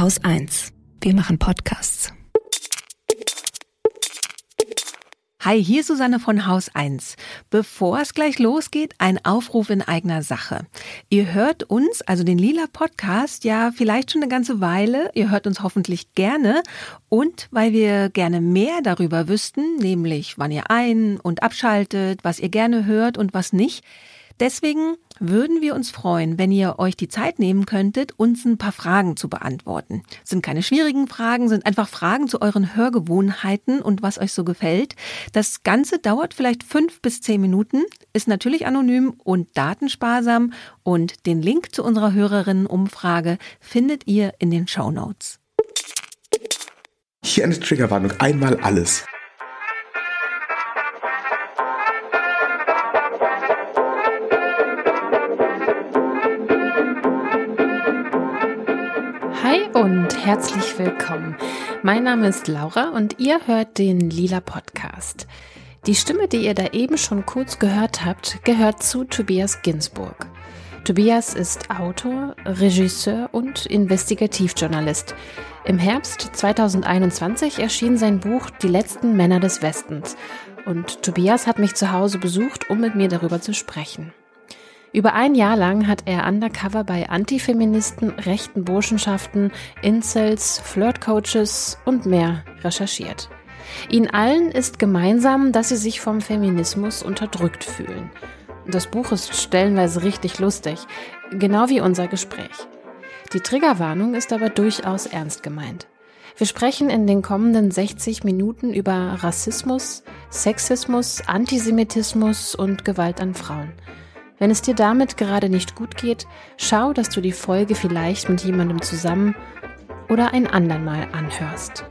Haus 1. Wir machen Podcasts. Hi, hier ist Susanne von Haus 1. Bevor es gleich losgeht, ein Aufruf in eigener Sache. Ihr hört uns, also den Lila Podcast, ja vielleicht schon eine ganze Weile. Ihr hört uns hoffentlich gerne. Und weil wir gerne mehr darüber wüssten, nämlich wann ihr ein- und abschaltet, was ihr gerne hört und was nicht, Deswegen würden wir uns freuen, wenn ihr euch die Zeit nehmen könntet, uns ein paar Fragen zu beantworten. Sind keine schwierigen Fragen, sind einfach Fragen zu euren Hörgewohnheiten und was euch so gefällt. Das Ganze dauert vielleicht fünf bis zehn Minuten, ist natürlich anonym und datensparsam und den Link zu unserer Hörerinnenumfrage findet ihr in den Show Notes. Hier eine Triggerwarnung. Einmal alles. Und herzlich willkommen. Mein Name ist Laura und ihr hört den Lila Podcast. Die Stimme, die ihr da eben schon kurz gehört habt, gehört zu Tobias Ginsburg. Tobias ist Autor, Regisseur und Investigativjournalist. Im Herbst 2021 erschien sein Buch Die letzten Männer des Westens und Tobias hat mich zu Hause besucht, um mit mir darüber zu sprechen. Über ein Jahr lang hat er undercover bei Antifeministen, rechten Burschenschaften, Incels, Flirtcoaches und mehr recherchiert. Ihnen allen ist gemeinsam, dass sie sich vom Feminismus unterdrückt fühlen. Das Buch ist stellenweise richtig lustig, genau wie unser Gespräch. Die Triggerwarnung ist aber durchaus ernst gemeint. Wir sprechen in den kommenden 60 Minuten über Rassismus, Sexismus, Antisemitismus und Gewalt an Frauen. Wenn es dir damit gerade nicht gut geht, schau, dass du die Folge vielleicht mit jemandem zusammen oder ein andermal anhörst.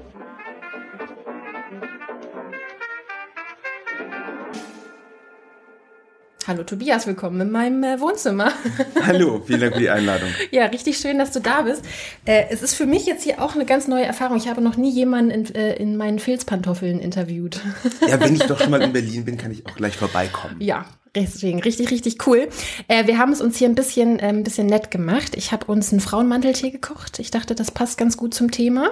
Hallo Tobias, willkommen in meinem äh, Wohnzimmer. Hallo, vielen Dank für die Einladung. Ja, richtig schön, dass du da bist. Äh, es ist für mich jetzt hier auch eine ganz neue Erfahrung. Ich habe noch nie jemanden in, äh, in meinen Filzpantoffeln interviewt. Ja, wenn ich doch schon mal in Berlin bin, kann ich auch gleich vorbeikommen. Ja, deswegen richtig, richtig cool. Äh, wir haben es uns hier ein bisschen, äh, ein bisschen nett gemacht. Ich habe uns einen Frauenmanteltee gekocht. Ich dachte, das passt ganz gut zum Thema.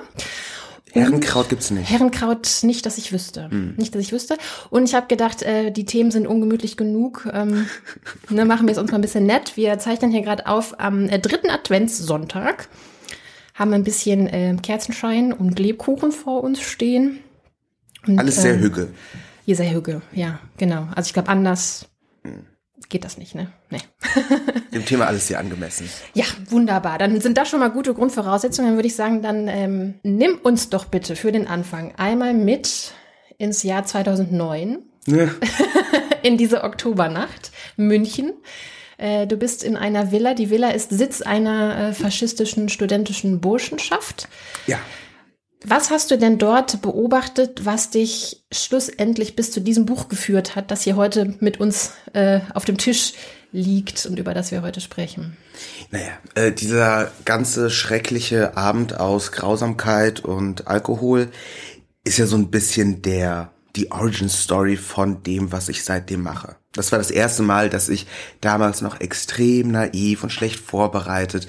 Herrenkraut gibt's nicht. Herrenkraut nicht, dass ich wüsste. Hm. Nicht, dass ich wüsste. Und ich habe gedacht, äh, die Themen sind ungemütlich genug. Ähm, ne, machen wir es uns mal ein bisschen nett. Wir zeichnen hier gerade auf am äh, dritten Adventssonntag. Haben ein bisschen äh, Kerzenschein und Lebkuchen vor uns stehen. Und, Alles sehr ähm, hügel. Ihr sehr hügel, ja, genau. Also ich glaube, anders Hm. Geht das nicht, ne? Nee. Dem Thema alles sehr angemessen. Ja, wunderbar. Dann sind das schon mal gute Grundvoraussetzungen. Dann würde ich sagen, dann ähm, nimm uns doch bitte für den Anfang einmal mit ins Jahr 2009, Ne? in diese Oktobernacht, München. Äh, du bist in einer Villa. Die Villa ist Sitz einer äh, faschistischen studentischen Burschenschaft. Ja. Was hast du denn dort beobachtet, was dich schlussendlich bis zu diesem Buch geführt hat, das hier heute mit uns äh, auf dem Tisch liegt und über das wir heute sprechen? Naja, äh, dieser ganze schreckliche Abend aus Grausamkeit und Alkohol ist ja so ein bisschen der, die Origin Story von dem, was ich seitdem mache. Das war das erste Mal, dass ich damals noch extrem naiv und schlecht vorbereitet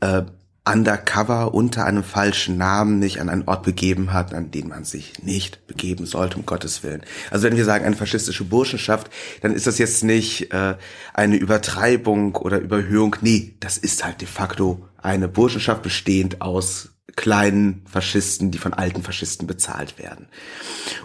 äh, undercover unter einem falschen Namen nicht an einen Ort begeben hat, an den man sich nicht begeben sollte, um Gottes Willen. Also wenn wir sagen eine faschistische Burschenschaft, dann ist das jetzt nicht äh, eine Übertreibung oder Überhöhung. Nee, das ist halt de facto eine Burschenschaft bestehend aus kleinen Faschisten, die von alten Faschisten bezahlt werden.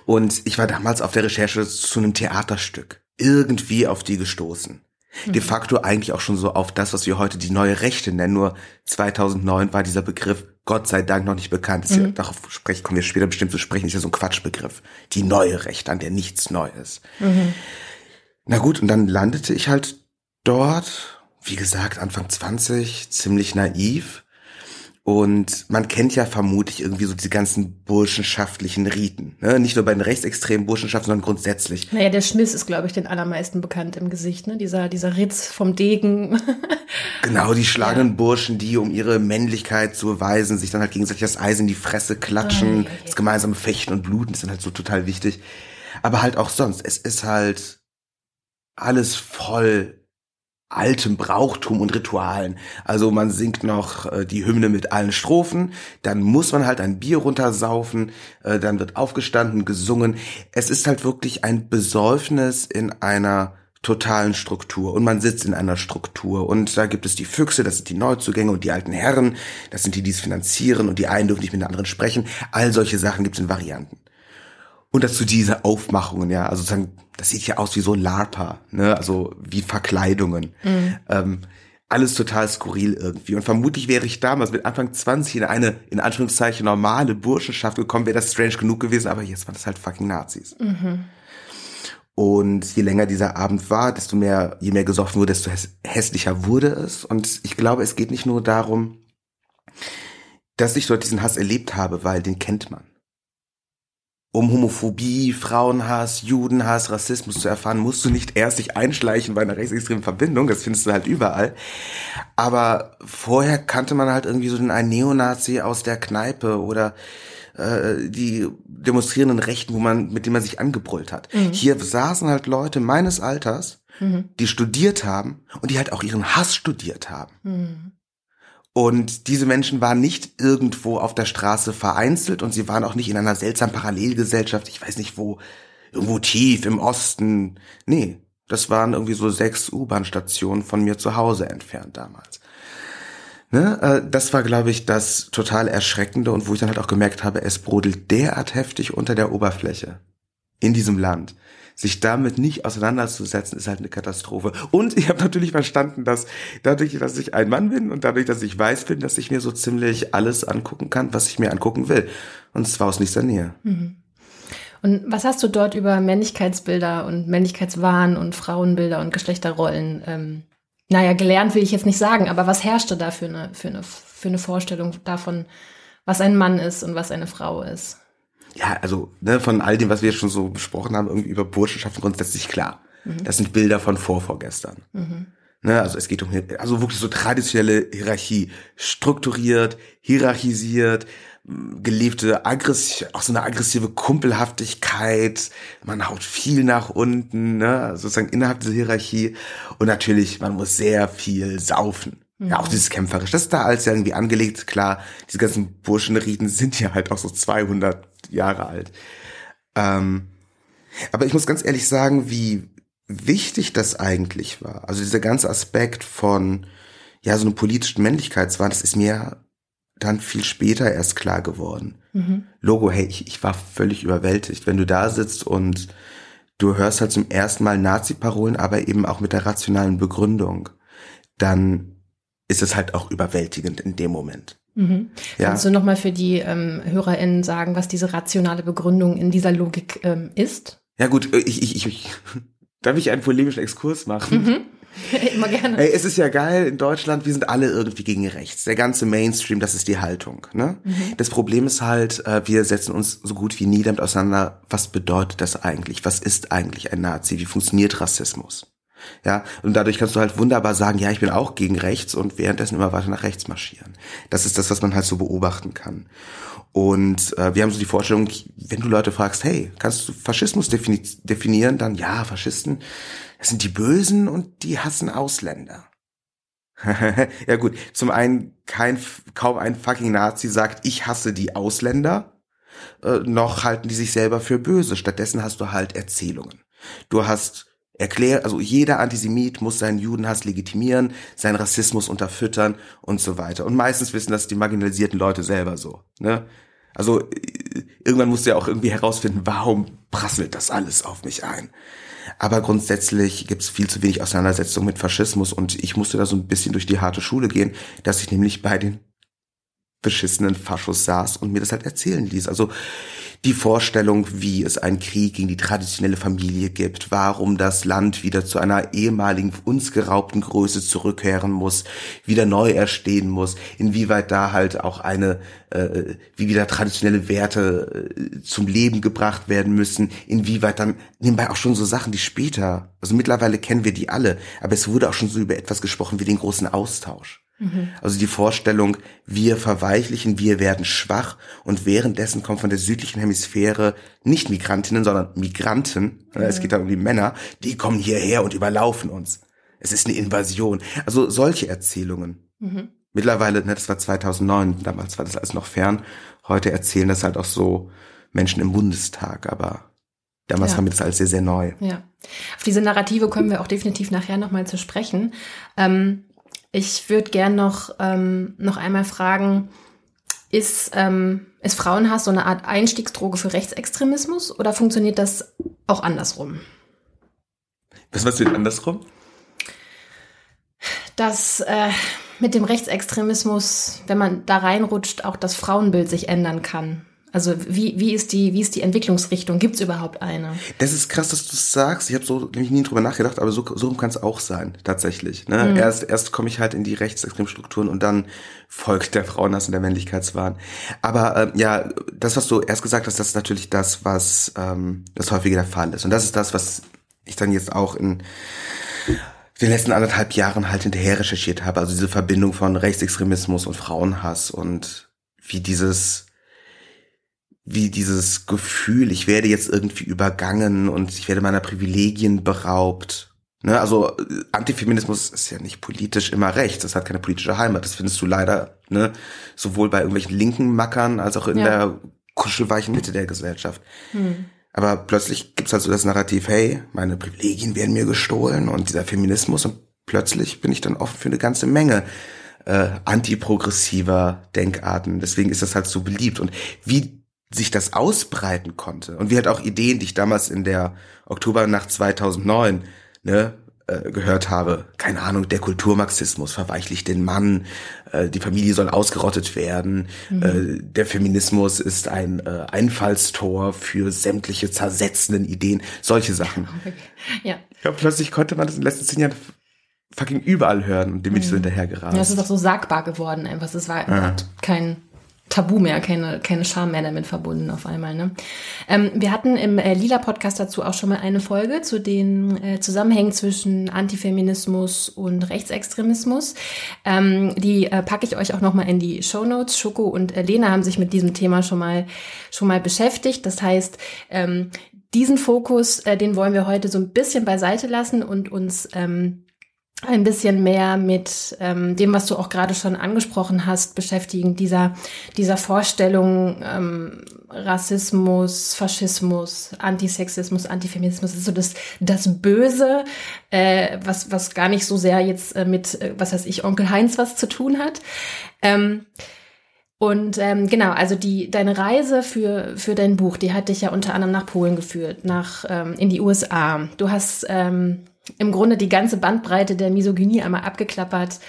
Und ich war damals auf der Recherche zu einem Theaterstück irgendwie auf die gestoßen. De facto eigentlich auch schon so auf das, was wir heute die neue Rechte nennen. Nur 2009 war dieser Begriff Gott sei Dank noch nicht bekannt. Ist ja, darauf sprechen, kommen wir später bestimmt zu sprechen, ist ja so ein Quatschbegriff. Die neue Rechte, an der nichts neu ist. Na gut, und dann landete ich halt dort, wie gesagt, Anfang 20, ziemlich naiv. Und man kennt ja vermutlich irgendwie so diese ganzen burschenschaftlichen Riten. Ne? Nicht nur bei den rechtsextremen Burschenschaften, sondern grundsätzlich. Naja, der Schmiss ist, glaube ich, den allermeisten bekannt im Gesicht, ne? Dieser, dieser Ritz vom Degen. Genau, die schlagenden Burschen, die, um ihre Männlichkeit zu beweisen, sich dann halt gegenseitig das Eis in die Fresse klatschen, Ah, ja, ja. das gemeinsame Fechten und Bluten ist dann halt so total wichtig. Aber halt auch sonst. Es ist halt alles voll altem Brauchtum und Ritualen. Also man singt noch äh, die Hymne mit allen Strophen, dann muss man halt ein Bier runtersaufen, äh, dann wird aufgestanden, gesungen. Es ist halt wirklich ein Besäufnis in einer totalen Struktur und man sitzt in einer Struktur und da gibt es die Füchse, das sind die Neuzugänge und die alten Herren, das sind die, die es finanzieren und die einen dürfen nicht mit den anderen sprechen. All solche Sachen gibt es in Varianten. Und dazu diese Aufmachungen, ja, also sozusagen, das sieht ja aus wie so ein LARPer, ne, also wie Verkleidungen. Mhm. Ähm, alles total skurril irgendwie. Und vermutlich wäre ich damals mit Anfang 20 in eine, in Anführungszeichen, normale Burschenschaft gekommen, wäre das strange genug gewesen, aber jetzt waren das halt fucking Nazis. Mhm. Und je länger dieser Abend war, desto mehr, je mehr gesoffen wurde, desto hässlicher wurde es. Und ich glaube, es geht nicht nur darum, dass ich dort diesen Hass erlebt habe, weil den kennt man um Homophobie, Frauenhass, Judenhass, Rassismus zu erfahren, musst du nicht erst dich einschleichen bei einer rechtsextremen Verbindung, das findest du halt überall. Aber vorher kannte man halt irgendwie so den einen Neonazi aus der Kneipe oder äh, die demonstrierenden Rechten, wo man, mit denen man sich angebrüllt hat. Mhm. Hier saßen halt Leute meines Alters, mhm. die studiert haben und die halt auch ihren Hass studiert haben. Mhm. Und diese Menschen waren nicht irgendwo auf der Straße vereinzelt und sie waren auch nicht in einer seltsamen Parallelgesellschaft, ich weiß nicht wo, irgendwo tief im Osten. Nee, das waren irgendwie so sechs U-Bahn-Stationen von mir zu Hause entfernt damals. Ne? Äh, das war, glaube ich, das total Erschreckende und wo ich dann halt auch gemerkt habe, es brodelt derart heftig unter der Oberfläche in diesem Land sich damit nicht auseinanderzusetzen, ist halt eine Katastrophe. Und ich habe natürlich verstanden, dass dadurch, dass ich ein Mann bin und dadurch, dass ich weiß bin, dass ich mir so ziemlich alles angucken kann, was ich mir angucken will. Und zwar aus nächster Nähe. Mhm. Und was hast du dort über Männlichkeitsbilder und Männlichkeitswahn und Frauenbilder und Geschlechterrollen, ähm, naja, gelernt will ich jetzt nicht sagen, aber was herrschte da für eine, für eine, für eine Vorstellung davon, was ein Mann ist und was eine Frau ist? Ja, also ne, von all dem, was wir schon so besprochen haben, irgendwie über Burschenschaften grundsätzlich klar. Mhm. Das sind Bilder von vorvorgestern. Mhm. Ne, also es geht um also wirklich so traditionelle Hierarchie, strukturiert, hierarchisiert, gelebte Aggression, auch so eine aggressive Kumpelhaftigkeit, man haut viel nach unten, ne, sozusagen innerhalb dieser Hierarchie und natürlich, man muss sehr viel saufen. Ja, auch dieses kämpferisch, das ist da als irgendwie angelegt, klar, diese ganzen Burschenriten sind ja halt auch so 200 Jahre alt. Ähm, aber ich muss ganz ehrlich sagen, wie wichtig das eigentlich war. Also dieser ganze Aspekt von, ja, so eine politischen Männlichkeitswahn, das ist mir dann viel später erst klar geworden. Mhm. Logo, hey, ich, ich war völlig überwältigt. Wenn du da sitzt und du hörst halt zum ersten Mal Nazi-Parolen, aber eben auch mit der rationalen Begründung, dann ist es halt auch überwältigend in dem Moment. Mhm. Ja. Kannst du nochmal für die ähm, HörerInnen sagen, was diese rationale Begründung in dieser Logik ähm, ist? Ja gut, äh, ich, ich, ich, darf ich einen polemischen Exkurs machen? Mhm. Immer gerne. Hey, es ist ja geil, in Deutschland, wir sind alle irgendwie gegen rechts. Der ganze Mainstream, das ist die Haltung. Ne? Mhm. Das Problem ist halt, äh, wir setzen uns so gut wie nie damit auseinander, was bedeutet das eigentlich? Was ist eigentlich ein Nazi? Wie funktioniert Rassismus? Ja, und dadurch kannst du halt wunderbar sagen, ja, ich bin auch gegen rechts und währenddessen immer weiter nach rechts marschieren. Das ist das, was man halt so beobachten kann. Und äh, wir haben so die Vorstellung, wenn du Leute fragst, hey, kannst du Faschismus defini definieren, dann ja, Faschisten, das sind die Bösen und die hassen Ausländer. ja gut, zum einen kein kaum ein fucking Nazi sagt, ich hasse die Ausländer, äh, noch halten die sich selber für böse. Stattdessen hast du halt Erzählungen. Du hast Erklär, also jeder Antisemit muss seinen Judenhass legitimieren, seinen Rassismus unterfüttern und so weiter. Und meistens wissen das die marginalisierten Leute selber so. Ne? Also irgendwann musst du ja auch irgendwie herausfinden, warum prasselt das alles auf mich ein. Aber grundsätzlich gibt es viel zu wenig Auseinandersetzung mit Faschismus und ich musste da so ein bisschen durch die harte Schule gehen, dass ich nämlich bei den beschissenen Faschos saß und mir das halt erzählen ließ. Also die Vorstellung, wie es einen Krieg gegen die traditionelle Familie gibt, warum das Land wieder zu einer ehemaligen uns geraubten Größe zurückkehren muss, wieder neu erstehen muss, inwieweit da halt auch eine, äh, wie wieder traditionelle Werte äh, zum Leben gebracht werden müssen, inwieweit dann nebenbei auch schon so Sachen, die später, also mittlerweile kennen wir die alle, aber es wurde auch schon so über etwas gesprochen wie den großen Austausch. Mhm. Also die Vorstellung, wir verweichlichen, wir werden schwach und währenddessen kommen von der südlichen Hemisphäre nicht Migrantinnen, sondern Migranten, mhm. es geht da um die Männer, die kommen hierher und überlaufen uns. es ist eine Invasion. Also solche Erzählungen. Mhm. Mittlerweile, ne, das war 2009, damals war das alles noch fern. Heute erzählen das halt auch so Menschen im Bundestag, aber damals ja. war mir das alles sehr, sehr neu. Ja. Auf diese Narrative kommen wir auch definitiv nachher nochmal zu sprechen. Ähm, ich würde gern noch, ähm, noch einmal fragen, ist, ähm, ist Frauenhass so eine Art Einstiegsdroge für Rechtsextremismus oder funktioniert das auch andersrum? Was meinst du denn andersrum? Dass äh, mit dem Rechtsextremismus, wenn man da reinrutscht, auch das Frauenbild sich ändern kann. Also wie, wie, ist die, wie ist die Entwicklungsrichtung? Gibt es überhaupt eine? Das ist krass, dass du es sagst. Ich habe so nämlich nie drüber nachgedacht, aber so, so kann es auch sein, tatsächlich. Ne? Mhm. Erst, erst komme ich halt in die rechtsextremen Strukturen und dann folgt der Frauenhass und der Männlichkeitswahn. Aber äh, ja, das, was du erst gesagt hast, das ist natürlich das, was ähm, das häufige der Fall ist. Und das ist das, was ich dann jetzt auch in den letzten anderthalb Jahren halt hinterher recherchiert habe. Also diese Verbindung von Rechtsextremismus und Frauenhass und wie dieses wie dieses Gefühl, ich werde jetzt irgendwie übergangen und ich werde meiner Privilegien beraubt. Ne, also Antifeminismus ist ja nicht politisch immer rechts, das hat keine politische Heimat. Das findest du leider ne, sowohl bei irgendwelchen linken Mackern als auch in ja. der kuschelweichen Mitte der Gesellschaft. Hm. Aber plötzlich gibt's halt so das Narrativ, hey, meine Privilegien werden mir gestohlen und dieser Feminismus und plötzlich bin ich dann offen für eine ganze Menge äh, antiprogressiver Denkarten. Deswegen ist das halt so beliebt. Und wie sich das ausbreiten konnte und wie halt auch Ideen, die ich damals in der Oktobernacht 2009 ne, äh, gehört habe, keine Ahnung, der Kulturmarxismus verweichlicht den Mann, äh, die Familie soll ausgerottet werden, mhm. äh, der Feminismus ist ein äh, Einfallstor für sämtliche zersetzenden Ideen, solche Sachen. Ja. ja. Plötzlich konnte man das in den letzten zehn Jahren fucking überall hören und dem bin ich so mhm. hinterher geraten. Ja, es ist doch so sagbar geworden einfach. Es war ja. kein Tabu mehr, keine, keine Scham mehr damit verbunden auf einmal. Ne? Ähm, wir hatten im äh, Lila-Podcast dazu auch schon mal eine Folge zu den äh, Zusammenhängen zwischen Antifeminismus und Rechtsextremismus. Ähm, die äh, packe ich euch auch noch mal in die Show Notes. Schoko und äh, Lena haben sich mit diesem Thema schon mal, schon mal beschäftigt. Das heißt, ähm, diesen Fokus, äh, den wollen wir heute so ein bisschen beiseite lassen und uns ähm, ein bisschen mehr mit ähm, dem, was du auch gerade schon angesprochen hast, beschäftigen, dieser, dieser Vorstellung ähm, Rassismus, Faschismus, Antisexismus, Antifeminismus, ist so das, das Böse, äh, was, was gar nicht so sehr jetzt äh, mit, äh, was weiß ich, Onkel Heinz was zu tun hat. Ähm, und ähm, genau, also die deine Reise für für dein Buch, die hat dich ja unter anderem nach Polen geführt, nach ähm, in die USA. Du hast ähm, im Grunde die ganze Bandbreite der Misogynie einmal abgeklappert.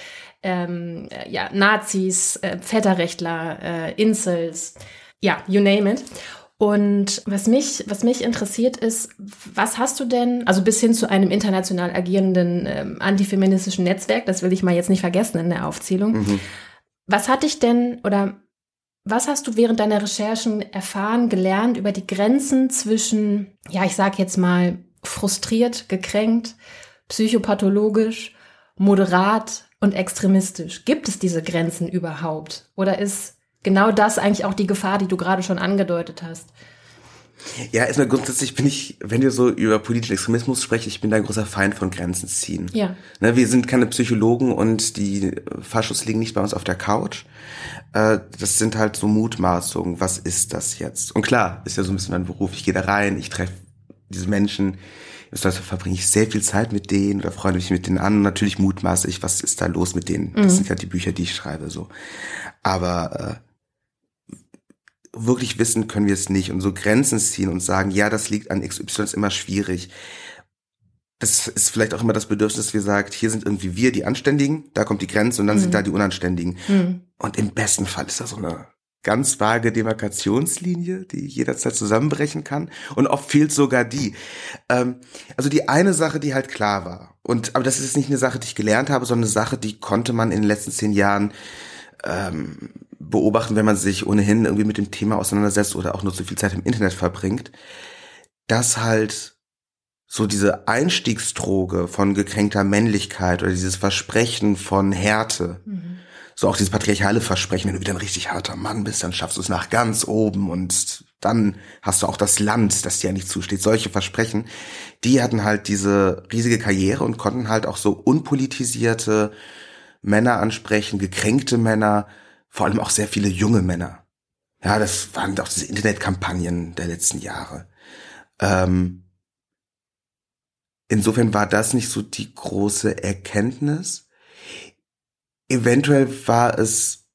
Ähm, ja, Nazis, äh, Väterrechtler, äh, Incels, ja, you name it. Und was mich, was mich interessiert ist, was hast du denn, also bis hin zu einem international agierenden ähm, antifeministischen Netzwerk, das will ich mal jetzt nicht vergessen in der Aufzählung. Mhm. Was hat dich denn oder was hast du während deiner Recherchen erfahren, gelernt über die Grenzen zwischen, ja, ich sag jetzt mal frustriert, gekränkt, psychopathologisch, moderat und extremistisch. Gibt es diese Grenzen überhaupt? Oder ist genau das eigentlich auch die Gefahr, die du gerade schon angedeutet hast? Ja, erstmal grundsätzlich bin ich, wenn wir so über politischen Extremismus sprechen, ich bin da ein großer Feind von Grenzen ziehen. Ja. Ne, wir sind keine Psychologen und die Faschos liegen nicht bei uns auf der Couch. Äh, das sind halt so Mutmaßungen. Was ist das jetzt? Und klar, ist ja so ein bisschen mein Beruf. Ich gehe da rein, ich treffe diese Menschen, also verbringe ich sehr viel Zeit mit denen oder freue mich mit denen an. Und natürlich mutmaße ich, was ist da los mit denen. Das mhm. sind ja die Bücher, die ich schreibe, so. Aber äh, wirklich wissen können wir es nicht und so Grenzen ziehen und sagen, ja, das liegt an XY, ist immer schwierig. Das ist vielleicht auch immer das Bedürfnis, dass wir sagen, hier sind irgendwie wir die Anständigen, da kommt die Grenze und dann mhm. sind da die Unanständigen. Mhm. Und im besten Fall ist da so eine ganz vage Demarkationslinie, die jederzeit zusammenbrechen kann. Und oft fehlt sogar die. Ähm, also die eine Sache, die halt klar war. Und aber das ist nicht eine Sache, die ich gelernt habe, sondern eine Sache, die konnte man in den letzten zehn Jahren ähm, beobachten, wenn man sich ohnehin irgendwie mit dem Thema auseinandersetzt oder auch nur zu viel Zeit im Internet verbringt, dass halt so diese Einstiegsdroge von gekränkter Männlichkeit oder dieses Versprechen von Härte mhm so auch dieses patriarchale Versprechen, wenn du wieder ein richtig harter Mann bist, dann schaffst du es nach ganz oben und dann hast du auch das Land, das dir nicht zusteht. Solche Versprechen, die hatten halt diese riesige Karriere und konnten halt auch so unpolitisierte Männer ansprechen, gekränkte Männer, vor allem auch sehr viele junge Männer. Ja, das waren auch diese Internetkampagnen der letzten Jahre. Ähm, insofern war das nicht so die große Erkenntnis. Eventuell war es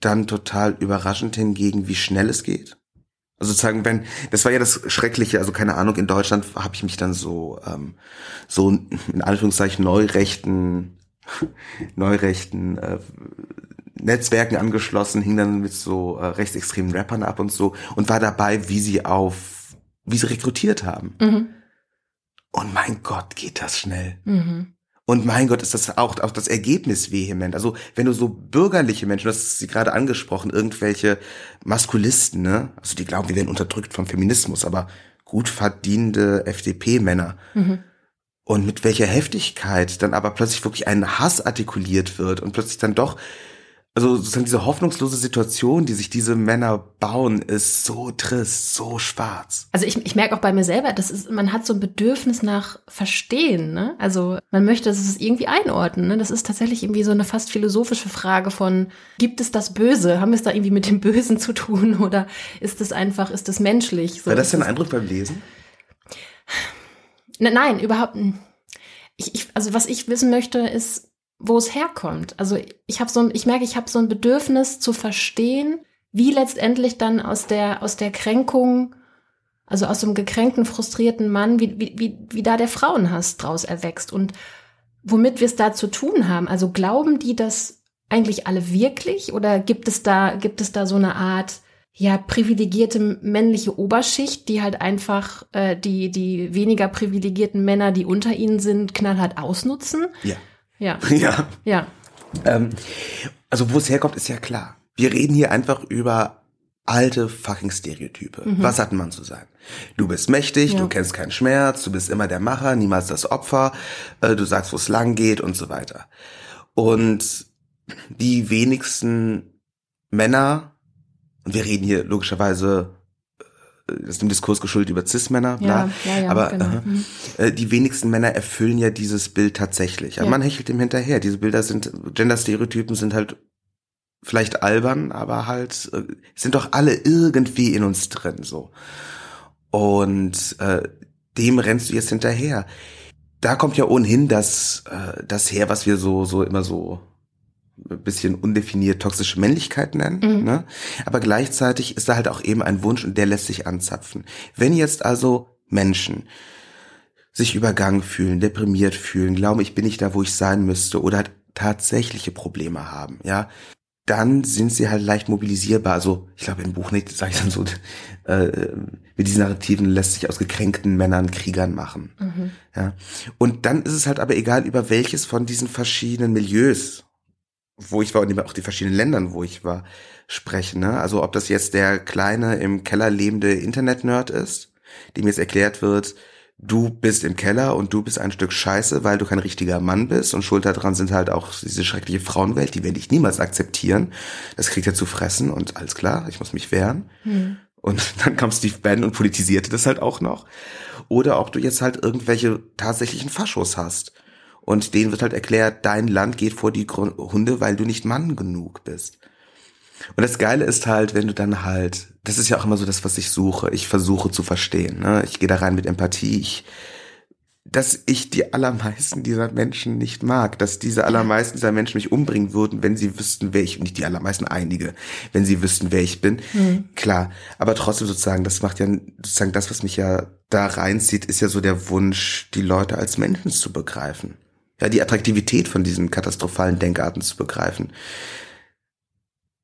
dann total überraschend hingegen, wie schnell es geht. Also sozusagen, wenn, das war ja das Schreckliche, also keine Ahnung, in Deutschland habe ich mich dann so, ähm, so in Anführungszeichen neurechten, neurechten äh, Netzwerken angeschlossen, hing dann mit so äh, rechtsextremen Rappern ab und so und war dabei, wie sie auf, wie sie rekrutiert haben. Mhm. Und mein Gott, geht das schnell. Mhm. Und mein Gott, ist das auch, auch das Ergebnis vehement. Also wenn du so bürgerliche Menschen, das ist sie gerade angesprochen, irgendwelche Maskulisten, ne? Also die glauben, wir werden unterdrückt vom Feminismus, aber gut verdienende FDP-Männer. Mhm. Und mit welcher Heftigkeit dann aber plötzlich wirklich ein Hass artikuliert wird und plötzlich dann doch also sozusagen diese hoffnungslose Situation, die sich diese Männer bauen, ist so trist, so schwarz. Also ich, ich merke auch bei mir selber, das ist, man hat so ein Bedürfnis nach Verstehen, ne? Also man möchte es irgendwie einordnen, ne? Das ist tatsächlich irgendwie so eine fast philosophische Frage von, gibt es das Böse? Haben wir es da irgendwie mit dem Bösen zu tun? Oder ist es einfach, ist es menschlich? So, War das dein Eindruck beim Lesen? Ne, nein, überhaupt nicht. Ich, ich, also was ich wissen möchte, ist, wo es herkommt. Also ich habe so, ich merke, ich habe so ein Bedürfnis zu verstehen, wie letztendlich dann aus der aus der Kränkung, also aus dem gekränkten, frustrierten Mann, wie wie wie, wie da der Frauenhass draus erwächst und womit wir es da zu tun haben. Also glauben die das eigentlich alle wirklich oder gibt es da gibt es da so eine Art ja privilegierte männliche Oberschicht, die halt einfach äh, die die weniger privilegierten Männer, die unter ihnen sind, knallhart ausnutzen? Ja. Ja. Ja. Ja. Ähm, also wo es herkommt, ist ja klar. Wir reden hier einfach über alte fucking Stereotype. Mhm. Was hat man zu sein? Du bist mächtig, ja. du kennst keinen Schmerz, du bist immer der Macher, niemals das Opfer, äh, du sagst, wo es lang geht und so weiter. Und die wenigsten Männer, und wir reden hier logischerweise das ist dem Diskurs geschuldet über Cis-Männer, ja, ja, ja, aber genau. mhm. äh, die wenigsten Männer erfüllen ja dieses Bild tatsächlich. Aber man hechelt dem hinterher. Diese Bilder sind, Gender-Stereotypen sind halt vielleicht albern, aber halt äh, sind doch alle irgendwie in uns drin so. Und äh, dem rennst du jetzt hinterher. Da kommt ja ohnehin das, äh, das her, was wir so, so immer so bisschen undefiniert toxische Männlichkeit nennen. Mhm. Ne? Aber gleichzeitig ist da halt auch eben ein Wunsch und der lässt sich anzapfen. Wenn jetzt also Menschen sich übergangen fühlen, deprimiert fühlen, glauben, ich bin nicht da, wo ich sein müsste oder halt tatsächliche Probleme haben, ja, dann sind sie halt leicht mobilisierbar. Also ich glaube im Buch nicht, sage ich dann so, äh, mit diesen Narrativen lässt sich aus gekränkten Männern Kriegern machen. Mhm. Ja. Und dann ist es halt aber egal, über welches von diesen verschiedenen Milieus wo ich war und auch die verschiedenen Ländern, wo ich war, sprechen. Ne? Also ob das jetzt der kleine im Keller lebende Internet-Nerd ist, dem jetzt erklärt wird, du bist im Keller und du bist ein Stück Scheiße, weil du kein richtiger Mann bist und schuld daran sind halt auch diese schreckliche Frauenwelt, die werde ich niemals akzeptieren. Das kriegt er zu fressen und alles klar, ich muss mich wehren. Hm. Und dann kam Steve Bannon und politisierte das halt auch noch. Oder ob du jetzt halt irgendwelche tatsächlichen Faschos hast und denen wird halt erklärt, dein Land geht vor die Hunde, weil du nicht Mann genug bist. Und das Geile ist halt, wenn du dann halt, das ist ja auch immer so das, was ich suche. Ich versuche zu verstehen. Ne? Ich gehe da rein mit Empathie. Ich, dass ich die allermeisten dieser Menschen nicht mag, dass diese allermeisten dieser Menschen mich umbringen würden, wenn sie wüssten, wer ich, nicht die allermeisten, einige, wenn sie wüssten, wer ich bin. Mhm. Klar. Aber trotzdem sozusagen, das macht ja, sozusagen das, was mich ja da reinzieht, ist ja so der Wunsch, die Leute als Menschen zu begreifen ja, die Attraktivität von diesen katastrophalen Denkarten zu begreifen.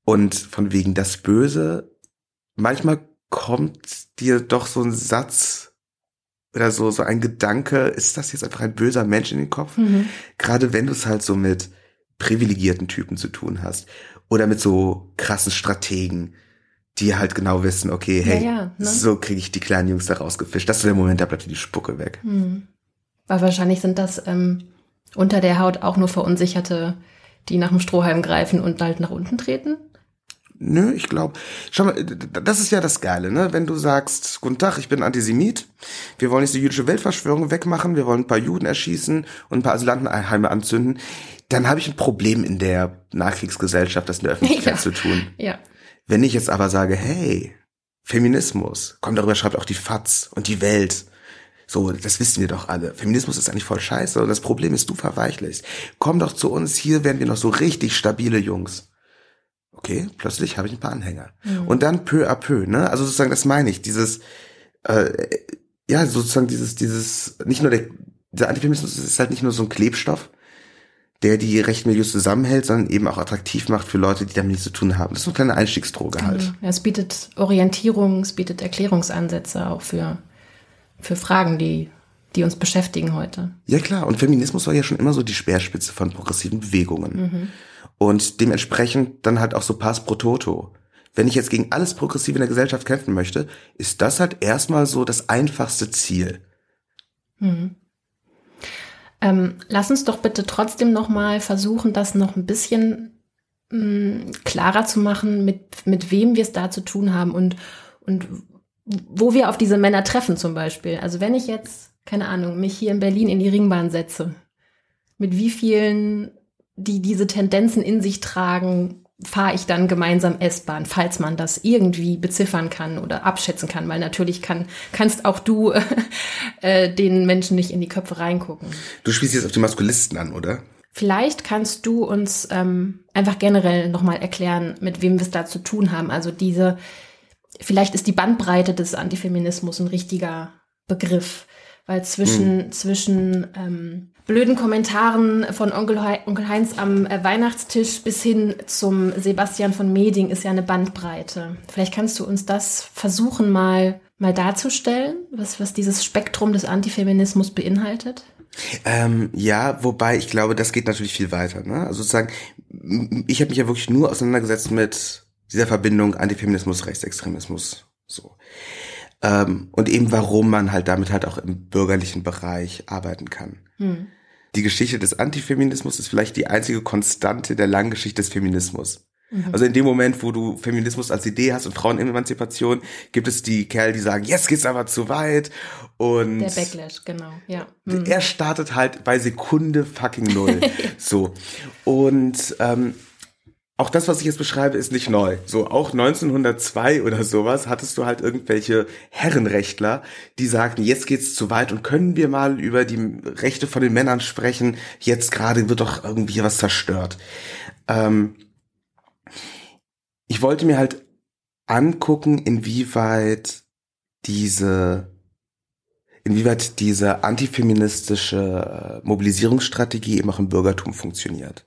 Und von wegen das Böse, manchmal kommt dir doch so ein Satz oder so, so ein Gedanke, ist das jetzt einfach ein böser Mensch in den Kopf? Mhm. Gerade wenn du es halt so mit privilegierten Typen zu tun hast oder mit so krassen Strategen, die halt genau wissen, okay, hey, ja, ja, ne? so kriege ich die kleinen Jungs da rausgefischt. Das ist der Moment, da bleibt die Spucke weg. Mhm. Weil wahrscheinlich sind das ähm, unter der Haut auch nur verunsicherte die nach dem Strohhalm greifen und halt nach unten treten? Nö, ich glaube, schau mal, das ist ja das Geile, ne? Wenn du sagst, guten Tag, ich bin Antisemit, wir wollen jetzt die jüdische Weltverschwörung wegmachen, wir wollen ein paar Juden erschießen und ein paar Asylantenheime anzünden, dann habe ich ein Problem in der Nachkriegsgesellschaft, das in der Öffentlichkeit Ja. zu tun. Ja. Wenn ich jetzt aber sage, hey, Feminismus, komm, darüber schreibt auch die FAZ und die Welt. So, das wissen wir doch alle. Feminismus ist eigentlich voll scheiße und das Problem ist, du verweichlichst. Komm doch zu uns, hier werden wir noch so richtig stabile Jungs. Okay, plötzlich habe ich ein paar Anhänger. Und dann peu à peu, ne? Also sozusagen, das meine ich, dieses, äh, ja, sozusagen dieses, dieses, nicht nur der, der Antifeminismus ist halt nicht nur so ein Klebstoff, der die rechten Milieus zusammenhält, sondern eben auch attraktiv macht für Leute, die damit nichts zu tun haben. Das ist so eine kleine Einstiegsdroge halt. Ja, es bietet Orientierung, es bietet Erklärungsansätze auch für, für Fragen, die, die uns beschäftigen heute. Ja klar, und Feminismus war ja schon immer so die Speerspitze von progressiven Bewegungen. Und dementsprechend dann halt auch so pass pro toto. Wenn ich jetzt gegen alles Progressive in der Gesellschaft kämpfen möchte, ist das halt erstmal so das einfachste Ziel. Ähm, lass uns doch bitte trotzdem noch mal versuchen, das noch ein bisschen mh, klarer zu machen, mit, mit wem wir es da zu tun haben und, und wo wir auf diese Männer treffen zum Beispiel. Also wenn ich jetzt, keine Ahnung, mich hier in Berlin in die Ringbahn setze, mit wie vielen, die diese Tendenzen in sich tragen, fahre ich dann gemeinsam S-Bahn, falls man das irgendwie beziffern kann oder abschätzen kann, weil natürlich kann, kannst auch du äh, den Menschen nicht in die Köpfe reingucken. Du spielst jetzt auf die Maskulisten an, oder? Vielleicht kannst du uns ähm, einfach generell nochmal erklären, mit wem wir es da zu tun haben. Also diese, vielleicht ist die Bandbreite des Antifeminismus ein richtiger Begriff, weil zwischen, zwischen ähm, blöden Kommentaren von Onkel, Hei- Onkel Heinz am äh, Weihnachtstisch bis hin zum Sebastian von Meding ist ja eine Bandbreite. Vielleicht kannst du uns das versuchen mal, mal darzustellen, was, was dieses Spektrum des Antifeminismus beinhaltet. Ähm, ja, wobei ich glaube, das geht natürlich viel weiter. Ne? Also sozusagen, ich habe mich ja wirklich nur auseinandergesetzt mit dieser Verbindung Antifeminismus, Rechtsextremismus. So. Ähm, und eben warum man halt damit halt auch im bürgerlichen Bereich arbeiten kann. Die Geschichte des Antifeminismus ist vielleicht die einzige Konstante der langen Geschichte des Feminismus. Also in dem Moment, wo du Feminismus als Idee hast und Frauenemanzipation, gibt es die Kerle, die sagen, jetzt geht's aber zu weit. Und Der Backlash, genau, ja. Mhm. er startet halt bei Sekunde fucking null. so. Und ähm, auch das, was ich jetzt beschreibe, ist nicht neu. So, auch 1902 oder sowas hattest du halt irgendwelche Herrenrechtler, die sagten, jetzt geht's zu weit und können wir mal über die Rechte von den Männern sprechen. Jetzt gerade wird doch irgendwie was zerstört. Ähm, ich wollte mir halt angucken, inwieweit diese inwieweit diese antifeministische äh, Mobilisierungsstrategie eben auch im Bürgertum funktioniert.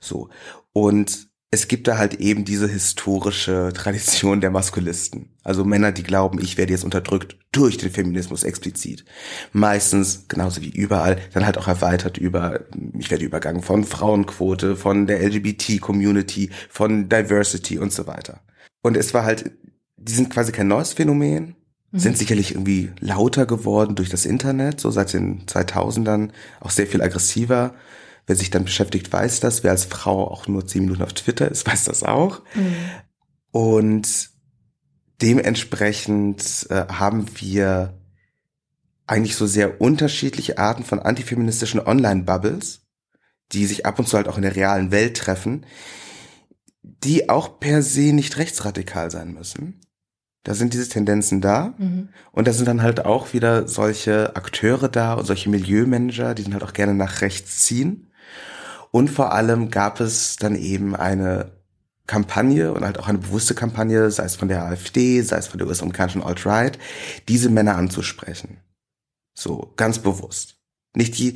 So. Und es gibt da halt eben diese historische Tradition der Maskulisten. Also Männer, die glauben, ich werde jetzt unterdrückt durch den Feminismus explizit. Meistens, genauso wie überall, dann halt auch erweitert über, ich werde übergangen von Frauenquote, von der LGBT-Community, von Diversity und so weiter. Und es war halt, die sind quasi kein neues Phänomen, sind sicherlich irgendwie lauter geworden durch das Internet, so seit den 2000ern, auch sehr viel aggressiver. Wer sich dann beschäftigt, weiß das. Wer als Frau auch nur zehn Minuten auf Twitter ist, weiß das auch. Und dementsprechend äh, haben wir eigentlich so sehr unterschiedliche Arten von antifeministischen Online-Bubbles, die sich ab und zu halt auch in der realen Welt treffen, die auch per se nicht rechtsradikal sein müssen. Da sind diese Tendenzen da. Und da sind dann halt auch wieder solche Akteure da und solche Milieumanager, die dann halt auch gerne nach rechts ziehen. Und vor allem gab es dann eben eine Kampagne und halt auch eine bewusste Kampagne, sei es von der AfD, sei es von der US-amerikanischen Alt-Right, diese Männer anzusprechen. So, ganz bewusst. Nicht die,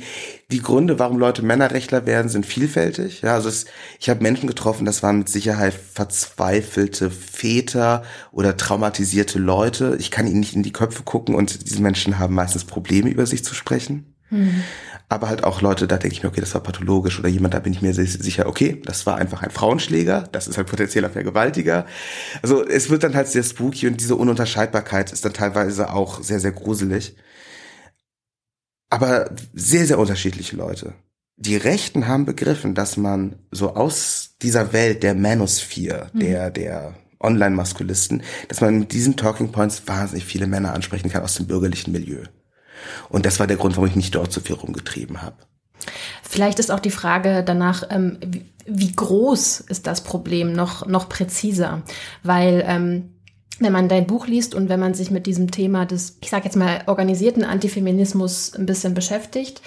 die Gründe, warum Leute Männerrechtler werden, sind vielfältig. Ja, also es, ich habe Menschen getroffen, das waren mit Sicherheit verzweifelte Väter oder traumatisierte Leute. Ich kann ihnen nicht in die Köpfe gucken und diese Menschen haben meistens Probleme, über sich zu sprechen. Aber halt auch Leute, da denke ich mir, okay, das war pathologisch oder jemand, da bin ich mir sehr sicher, okay, das war einfach ein Frauenschläger, das ist ein potenzieller Vergewaltiger. Also es wird dann halt sehr spooky und diese Ununterscheidbarkeit ist dann teilweise auch sehr, sehr gruselig. Aber sehr, sehr unterschiedliche Leute. die Rechten haben begriffen, dass man so aus dieser Welt der Manosphere, mhm. der, der Online-Maskulisten, dass man mit diesen Talking Points wahnsinnig viele Männer ansprechen kann aus dem bürgerlichen Milieu. Und das war der Grund, warum ich mich dort so viel rumgetrieben habe. Vielleicht ist auch die Frage danach, ähm, wie, groß ist das Problem, noch, noch präziser? Weil ähm, wenn man dein Buch liest und wenn man sich mit diesem Thema des, ich sage jetzt mal, organisierten Antifeminismus ein bisschen beschäftigt,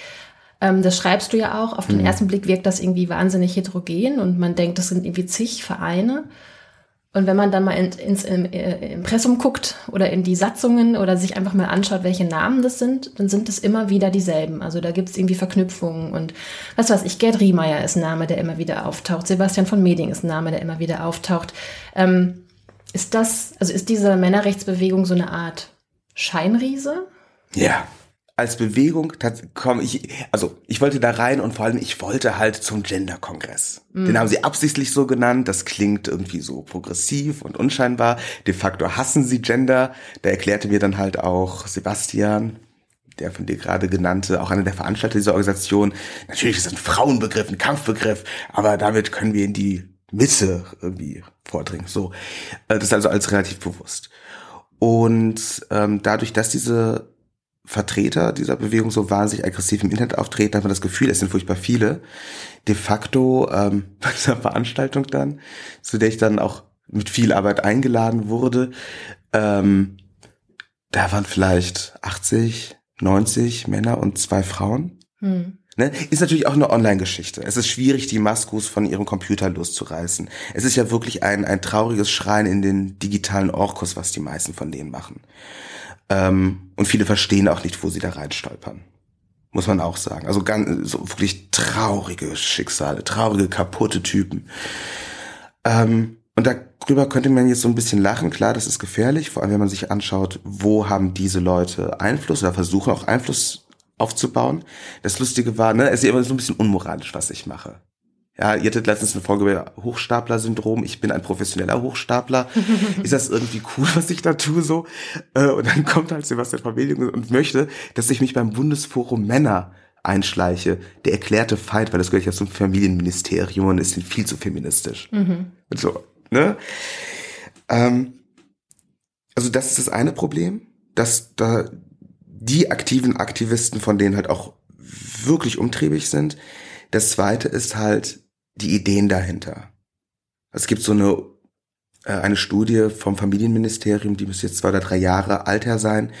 ähm, das schreibst du ja auch. Auf den mhm. ersten Blick wirkt das irgendwie wahnsinnig heterogen und man denkt, das sind irgendwie zig Vereine. Und wenn man dann mal in, ins äh, Impressum guckt oder in die Satzungen oder sich einfach mal anschaut, welche Namen das sind, dann sind es immer wieder dieselben. Also da gibt es irgendwie Verknüpfungen und was weiß ich, Gerd Riemeyer ist ein Name, der immer wieder auftaucht. Sebastian von Meding ist ein Name, der immer wieder auftaucht. Ähm, ist das, also ist diese Männerrechtsbewegung so eine Art Scheinriese? Ja, als Bewegung komm ich, also ich wollte da rein und vor allem ich wollte halt zum Gender-Kongress. Mm. Den haben sie absichtlich so genannt. Das klingt irgendwie so progressiv und unscheinbar. De facto hassen sie Gender. Da erklärte mir dann halt auch Sebastian, der von dir gerade genannte, auch einer der Veranstalter dieser Organisation. Natürlich ist es ein Frauenbegriff, ein Kampfbegriff, aber damit können wir in die Mitte irgendwie vordringen. So, äh, das ist also alles relativ bewusst. Und ähm, dadurch, dass diese Vertreter dieser Bewegung so wahnsinnig aggressiv im Internet auftreten, hat man das Gefühl, es sind furchtbar viele. De facto ähm, bei dieser Veranstaltung dann, zu der ich dann auch mit viel Arbeit eingeladen wurde, ähm, da waren vielleicht 80, 90 Männer und zwei Frauen. Hm. Ne? Ist natürlich auch eine Online-Geschichte. Es ist schwierig, die Maskus von ihrem Computer loszureißen. Es ist ja wirklich ein, ein trauriges Schreien in den digitalen Orkus, was die meisten von denen machen. Ähm, und viele verstehen auch nicht, wo sie da reinstolpern. Muss man auch sagen. Also ganz, so wirklich traurige Schicksale, traurige, kaputte Typen. Ähm, und darüber könnte man jetzt so ein bisschen lachen. Klar, das ist gefährlich, vor allem wenn man sich anschaut, wo haben diese Leute Einfluss oder versuchen auch Einfluss aufzubauen. Das Lustige war, ne, es ist immer so ein bisschen unmoralisch, was ich mache. Ja, ihr hattet letztens eine Folge über Hochstapler-Syndrom. Ich bin ein professioneller Hochstapler. ist das irgendwie cool, was ich da tue so? Äh, und dann kommt halt Sebastian Familien und möchte, dass ich mich beim Bundesforum Männer einschleiche. Der erklärte Feind, weil das gehört ja zum Familienministerium und ist viel zu feministisch. Mhm. Und so, ne? Ähm, also das ist das eine Problem, dass da die aktiven Aktivisten, von denen halt auch wirklich umtriebig sind. Das zweite ist halt, die Ideen dahinter. Es gibt so eine, äh, eine Studie vom Familienministerium, die muss jetzt zwei oder drei Jahre alt her sein.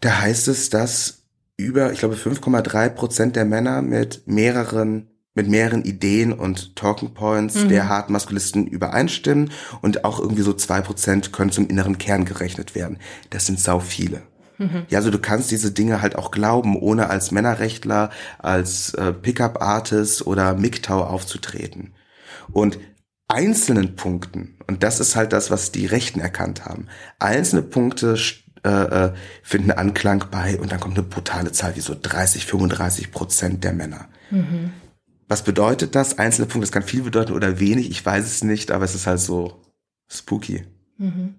Da heißt es, dass über, ich glaube, 5,3 Prozent der Männer mit mehreren mit mehreren Ideen und Talking Points mhm. der harten Maskulisten übereinstimmen und auch irgendwie so zwei Prozent können zum inneren Kern gerechnet werden. Das sind sau viele. Mhm. Ja, also du kannst diese Dinge halt auch glauben, ohne als Männerrechtler, als äh, Pickup-Artist oder MGTOW aufzutreten. Und einzelnen Punkten, und das ist halt das, was die Rechten erkannt haben, einzelne Punkte äh, äh, finden Anklang bei und dann kommt eine brutale Zahl wie so 30, 35 Prozent der Männer. Mhm. Was bedeutet das? Einzelne Punkte, das kann viel bedeuten oder wenig, ich weiß es nicht, aber es ist halt so spooky. Mhm.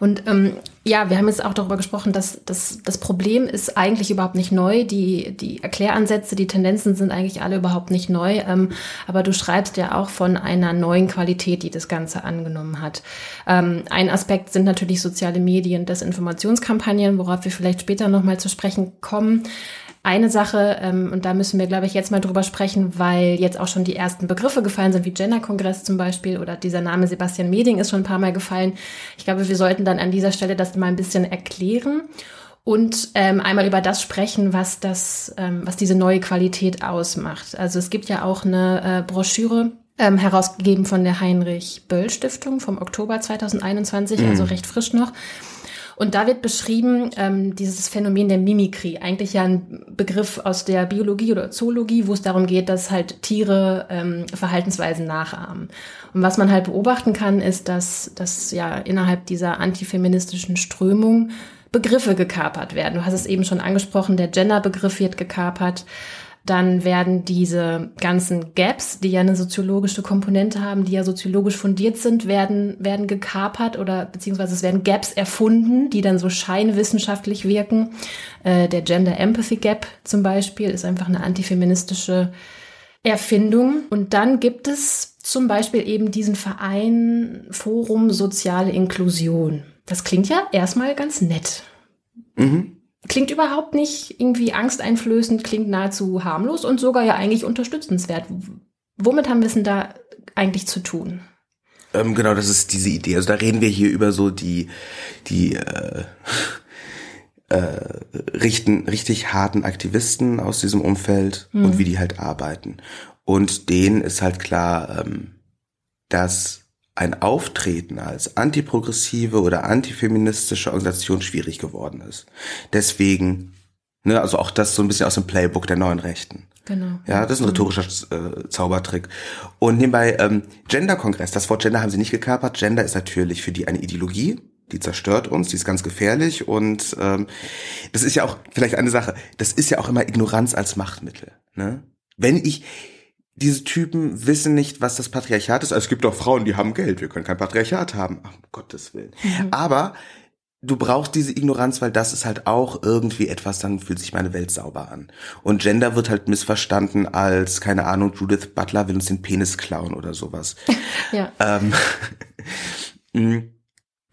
Und ähm, ja, wir haben jetzt auch darüber gesprochen, dass, dass das Problem ist eigentlich überhaupt nicht neu. Die, die Erkläransätze, die Tendenzen sind eigentlich alle überhaupt nicht neu. Ähm, aber du schreibst ja auch von einer neuen Qualität, die das Ganze angenommen hat. Ähm, ein Aspekt sind natürlich soziale Medien, Desinformationskampagnen, worauf wir vielleicht später nochmal zu sprechen kommen. Eine Sache, ähm, und da müssen wir, glaube ich, jetzt mal drüber sprechen, weil jetzt auch schon die ersten Begriffe gefallen sind, wie Gender-Kongress zum Beispiel oder dieser Name Sebastian Meding ist schon ein paar Mal gefallen. Ich glaube, wir sollten dann an dieser Stelle das mal ein bisschen erklären und ähm, einmal über das sprechen, was das, ähm, was diese neue Qualität ausmacht. Also es gibt ja auch eine äh, Broschüre, ähm, herausgegeben von der Heinrich Böll Stiftung vom Oktober 2021, mhm. also recht frisch noch. Und da wird beschrieben ähm, dieses Phänomen der Mimikrie, eigentlich ja ein Begriff aus der Biologie oder Zoologie, wo es darum geht, dass halt Tiere ähm, Verhaltensweisen nachahmen. Und was man halt beobachten kann, ist, dass, dass ja innerhalb dieser antifeministischen Strömung Begriffe gekapert werden. Du hast es eben schon angesprochen, der Gender-Begriff wird gekapert. Dann werden diese ganzen Gaps, die ja eine soziologische Komponente haben, die ja soziologisch fundiert sind, werden, werden gekapert oder beziehungsweise es werden Gaps erfunden, die dann so scheinwissenschaftlich wirken. Äh, der Gender Empathy Gap zum Beispiel ist einfach eine antifeministische Erfindung. Und dann gibt es zum Beispiel eben diesen Verein Forum Soziale Inklusion. Das klingt ja erstmal ganz nett. Mhm. Klingt überhaupt nicht irgendwie angsteinflößend, klingt nahezu harmlos und sogar ja eigentlich unterstützenswert. Womit haben wir es denn da eigentlich zu tun? Ähm, genau, das ist diese Idee. Also da reden wir hier über so die, die äh, äh, richten, richtig harten Aktivisten aus diesem Umfeld mhm. und wie die halt arbeiten. Und denen ist halt klar, ähm, dass ein Auftreten als antiprogressive oder antifeministische Organisation schwierig geworden ist. Deswegen, ne, also auch das so ein bisschen aus dem Playbook der neuen Rechten. Genau. Ja, das ist ein rhetorischer äh, Zaubertrick. Und nebenbei, ähm, Gender-Kongress, das Wort Gender haben sie nicht gekapert. Gender ist natürlich für die eine Ideologie, die zerstört uns, die ist ganz gefährlich und ähm, das ist ja auch vielleicht eine Sache, das ist ja auch immer Ignoranz als Machtmittel. Ne? Wenn ich, diese Typen wissen nicht, was das Patriarchat ist. Also es gibt auch Frauen, die haben Geld. Wir können kein Patriarchat haben. Ach, um Gottes Willen. Mhm. Aber du brauchst diese Ignoranz, weil das ist halt auch irgendwie etwas, dann fühlt sich meine Welt sauber an. Und Gender wird halt missverstanden als, keine Ahnung, Judith Butler will uns den Penis klauen oder sowas. ja. Ähm, mm.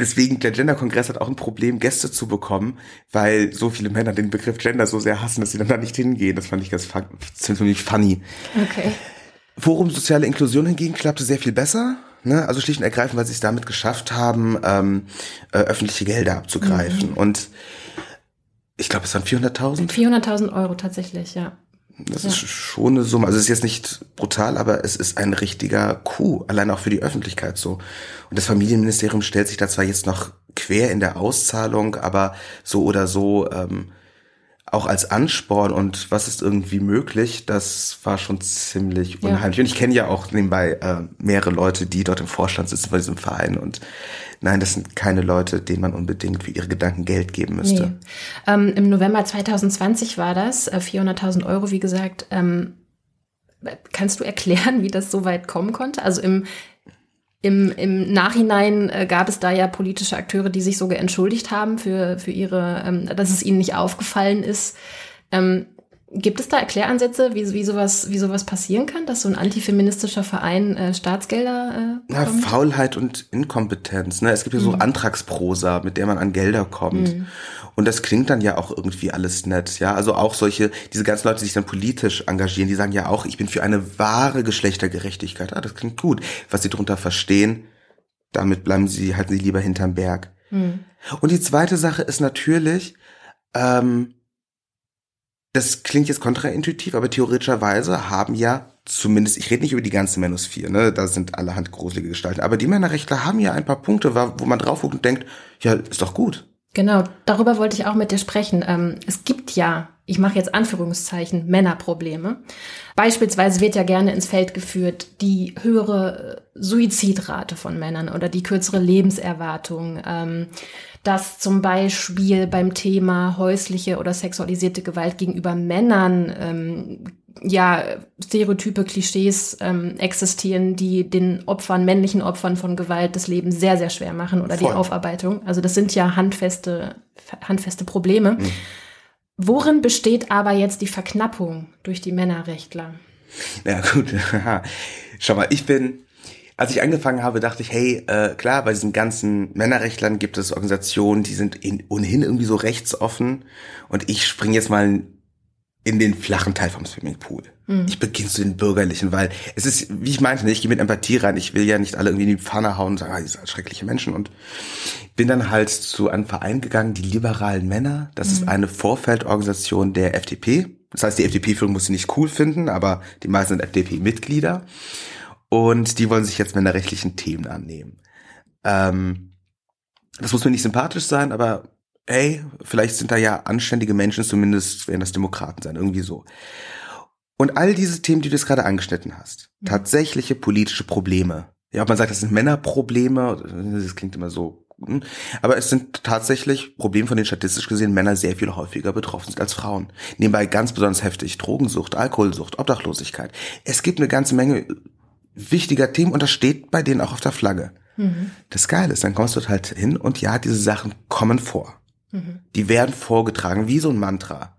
Deswegen, der Gender-Kongress hat auch ein Problem, Gäste zu bekommen, weil so viele Männer den Begriff Gender so sehr hassen, dass sie dann da nicht hingehen. Das fand ich ganz ziemlich funny. Okay. Forum Soziale Inklusion hingegen klappte sehr viel besser. Ne? Also schlicht und ergreifend, weil sie es damit geschafft haben, ähm, äh, öffentliche Gelder abzugreifen. Mhm. Und ich glaube, es waren 400.000. 400.000 Euro tatsächlich, ja. Das ja. ist schon eine Summe. Also es ist jetzt nicht brutal, aber es ist ein richtiger Coup, allein auch für die Öffentlichkeit so. Und das Familienministerium stellt sich da zwar jetzt noch quer in der Auszahlung, aber so oder so ähm, auch als Ansporn und was ist irgendwie möglich, das war schon ziemlich unheimlich. Ja. Und ich kenne ja auch nebenbei äh, mehrere Leute, die dort im Vorstand sitzen bei diesem Verein und nein, das sind keine Leute, denen man unbedingt für ihre Gedanken Geld geben müsste. Nee. Ähm, Im November 2020 war das, äh, 400.000 Euro, wie gesagt. Ähm, kannst du erklären, wie das so weit kommen konnte? Also im, im, im Nachhinein äh, gab es da ja politische Akteure, die sich sogar entschuldigt haben für, für ihre, ähm, dass es ihnen nicht aufgefallen ist. Ähm, Gibt es da Erkläransätze, wie, wie, sowas, wie sowas passieren kann, dass so ein antifeministischer Verein äh, Staatsgelder äh, bekommt? Ja, Faulheit und Inkompetenz. Ne? Es gibt ja so mhm. Antragsprosa, mit der man an Gelder kommt. Mhm. Und das klingt dann ja auch irgendwie alles nett. Ja, also auch solche, diese ganzen Leute, die sich dann politisch engagieren, die sagen ja auch, ich bin für eine wahre Geschlechtergerechtigkeit. Ah, das klingt gut. Was sie darunter verstehen, damit bleiben sie, halten sie lieber hinterm Berg. Mhm. Und die zweite Sache ist natürlich, ähm, das klingt jetzt kontraintuitiv, aber theoretischerweise haben ja zumindest, ich rede nicht über die ganze Manosphere, ne, da sind allerhand gruselige Gestalten, aber die Männerrechtler haben ja ein paar Punkte, wo man drauf guckt und denkt, ja, ist doch gut. Genau, darüber wollte ich auch mit dir sprechen. Ähm, es gibt ja, ich mache jetzt Anführungszeichen, Männerprobleme. Beispielsweise wird ja gerne ins Feld geführt die höhere Suizidrate von Männern oder die kürzere Lebenserwartung. Ähm, dass zum Beispiel beim Thema häusliche oder sexualisierte Gewalt gegenüber Männern ähm, ja Stereotype, Klischees ähm, existieren, die den Opfern, männlichen Opfern von Gewalt das Leben sehr, sehr schwer machen oder Voll. die Aufarbeitung. Also das sind ja handfeste, handfeste Probleme. Mhm. Worin besteht aber jetzt die Verknappung durch die Männerrechtler? Ja gut, schau mal, ich bin als ich angefangen habe, dachte ich, hey, äh, klar, bei diesen ganzen Männerrechtlern gibt es Organisationen, die sind in, ohnehin irgendwie so rechtsoffen. Und ich springe jetzt mal in den flachen Teil vom Swimmingpool. Mhm. Ich beginne zu den bürgerlichen, weil es ist, wie ich meinte, ich gehe mit Empathie rein. Ich will ja nicht alle irgendwie in die Pfanne hauen und sagen, ah, die sind schreckliche Menschen. Und bin dann halt zu einem Verein gegangen, die liberalen Männer. Das mhm. ist eine Vorfeldorganisation der FDP. Das heißt, die FDP-Führung muss sie nicht cool finden, aber die meisten sind FDP-Mitglieder. Und die wollen sich jetzt männerrechtlichen Themen annehmen. Ähm, das muss mir nicht sympathisch sein, aber hey, vielleicht sind da ja anständige Menschen, zumindest werden das Demokraten sein, irgendwie so. Und all diese Themen, die du jetzt gerade angeschnitten hast, tatsächliche politische Probleme. Ja, ob man sagt, das sind Männerprobleme, das klingt immer so hm, aber es sind tatsächlich Probleme, von denen statistisch gesehen Männer sehr viel häufiger betroffen sind als Frauen. Nebenbei ganz besonders heftig Drogensucht, Alkoholsucht, Obdachlosigkeit. Es gibt eine ganze Menge wichtiger Themen und das steht bei denen auch auf der Flagge. Mhm. Das Geile ist, dann kommst du halt hin und ja, diese Sachen kommen vor. Mhm. Die werden vorgetragen wie so ein Mantra.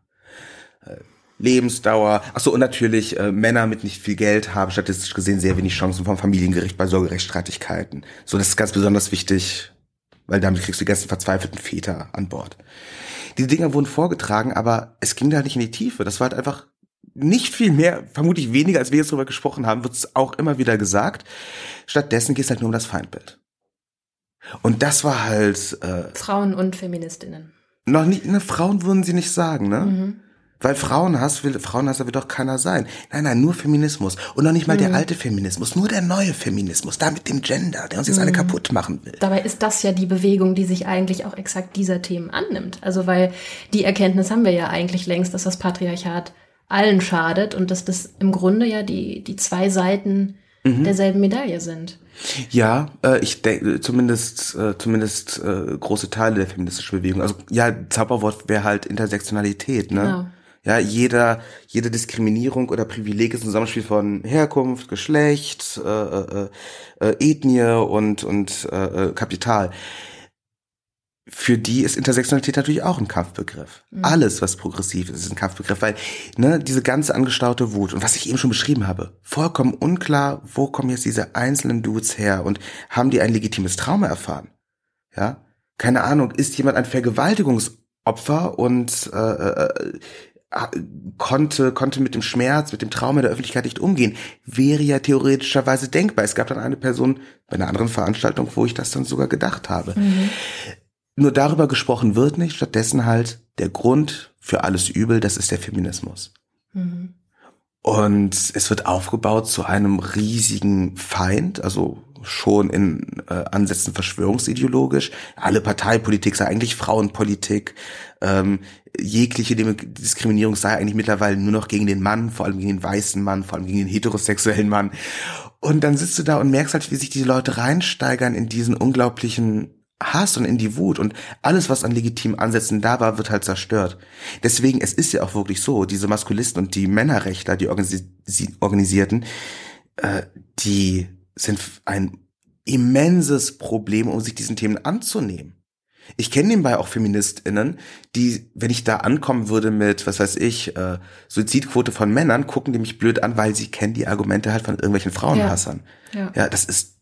Äh, Lebensdauer. Ach so und natürlich äh, Männer mit nicht viel Geld haben statistisch gesehen sehr wenig Chancen vom Familiengericht bei Sorgerechtsstreitigkeiten. So, das ist ganz besonders wichtig, weil damit kriegst du die ganzen verzweifelten Väter an Bord. Die Dinger wurden vorgetragen, aber es ging da nicht in die Tiefe. Das war halt einfach nicht viel mehr, vermutlich weniger, als wir jetzt darüber gesprochen haben, wird es auch immer wieder gesagt. Stattdessen geht es halt nur um das Feindbild. Und das war halt äh, Frauen und Feministinnen. Noch nicht, ne, Frauen würden sie nicht sagen, ne? Mhm. Weil Frauenhass will, Frauenhasser will doch keiner sein. Nein, nein, nur Feminismus. Und noch nicht mal mhm. der alte Feminismus, nur der neue Feminismus, da mit dem Gender, der uns jetzt mhm. alle kaputt machen will. Dabei ist das ja die Bewegung, die sich eigentlich auch exakt dieser Themen annimmt. Also weil die Erkenntnis haben wir ja eigentlich längst, dass das Patriarchat allen schadet und dass das im Grunde ja die, die zwei Seiten mhm. derselben Medaille sind. Ja, äh, ich denke zumindest äh, zumindest äh, große Teile der feministischen Bewegung. Also ja, Zauberwort wäre halt Intersektionalität, ne? Genau. Ja, jeder, jede Diskriminierung oder Privileg ist ein Zusammenspiel von Herkunft, Geschlecht, äh, äh, äh, Ethnie und, und äh, äh Kapital für die ist Intersektionalität natürlich auch ein Kampfbegriff. Mhm. Alles, was progressiv ist, ist ein Kampfbegriff, weil ne, diese ganze angestaute Wut und was ich eben schon beschrieben habe, vollkommen unklar, wo kommen jetzt diese einzelnen Dudes her und haben die ein legitimes Trauma erfahren? Ja, keine Ahnung, ist jemand ein Vergewaltigungsopfer und äh, äh, konnte konnte mit dem Schmerz, mit dem Trauma der Öffentlichkeit nicht umgehen, wäre ja theoretischerweise denkbar. Es gab dann eine Person bei einer anderen Veranstaltung, wo ich das dann sogar gedacht habe. Mhm. Nur darüber gesprochen wird nicht, stattdessen halt der Grund für alles Übel, das ist der Feminismus. Mhm. Und es wird aufgebaut zu einem riesigen Feind, also schon in äh, Ansätzen verschwörungsideologisch. Alle Parteipolitik sei eigentlich Frauenpolitik. Ähm, jegliche Diskriminierung sei eigentlich mittlerweile nur noch gegen den Mann, vor allem gegen den weißen Mann, vor allem gegen den heterosexuellen Mann. Und dann sitzt du da und merkst halt, wie sich diese Leute reinsteigern in diesen unglaublichen Hass und in die Wut und alles, was an legitimen Ansätzen da war, wird halt zerstört. Deswegen, es ist ja auch wirklich so, diese Maskulisten und die Männerrechtler, die organisi organisierten, äh, die sind ein immenses Problem, um sich diesen Themen anzunehmen. Ich kenne nebenbei auch FeministInnen, die, wenn ich da ankommen würde mit, was weiß ich, äh, Suizidquote von Männern, gucken die mich blöd an, weil sie kennen die Argumente halt von irgendwelchen Frauenhassern. Ja, ja. ja das ist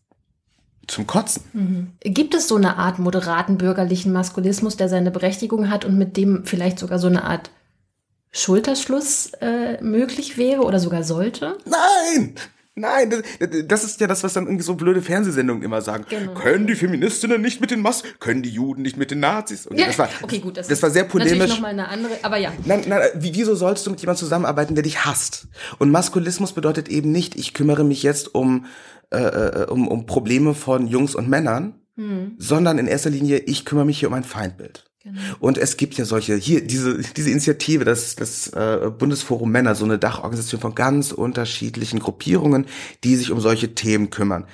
zum Kotzen. Mhm. Gibt es so eine Art moderaten bürgerlichen Maskulismus, der seine Berechtigung hat und mit dem vielleicht sogar so eine Art Schulterschluss äh, möglich wäre oder sogar sollte? Nein! Nein, das, das, ist ja das, was dann irgendwie so blöde Fernsehsendungen immer sagen. Genau. Können die Feministinnen nicht mit den Mas, können die Juden nicht mit den Nazis? Und ja, das war, okay, gut, das, das war sehr polemisch. Natürlich noch mal eine andere, aber ja. Nein, nein, wieso sollst du mit jemandem zusammenarbeiten, der dich hasst? Und Maskulismus bedeutet eben nicht, ich kümmere mich jetzt um äh, äh, um, um Probleme von Jungs und Männern, mhm. sondern in erster Linie, ich kümmere mich hier um ein Feindbild. Genau. Und es gibt ja solche, hier, diese, diese Initiative, das, das äh, Bundesforum Männer, so eine Dachorganisation von ganz unterschiedlichen Gruppierungen, die sich um solche Themen kümmern.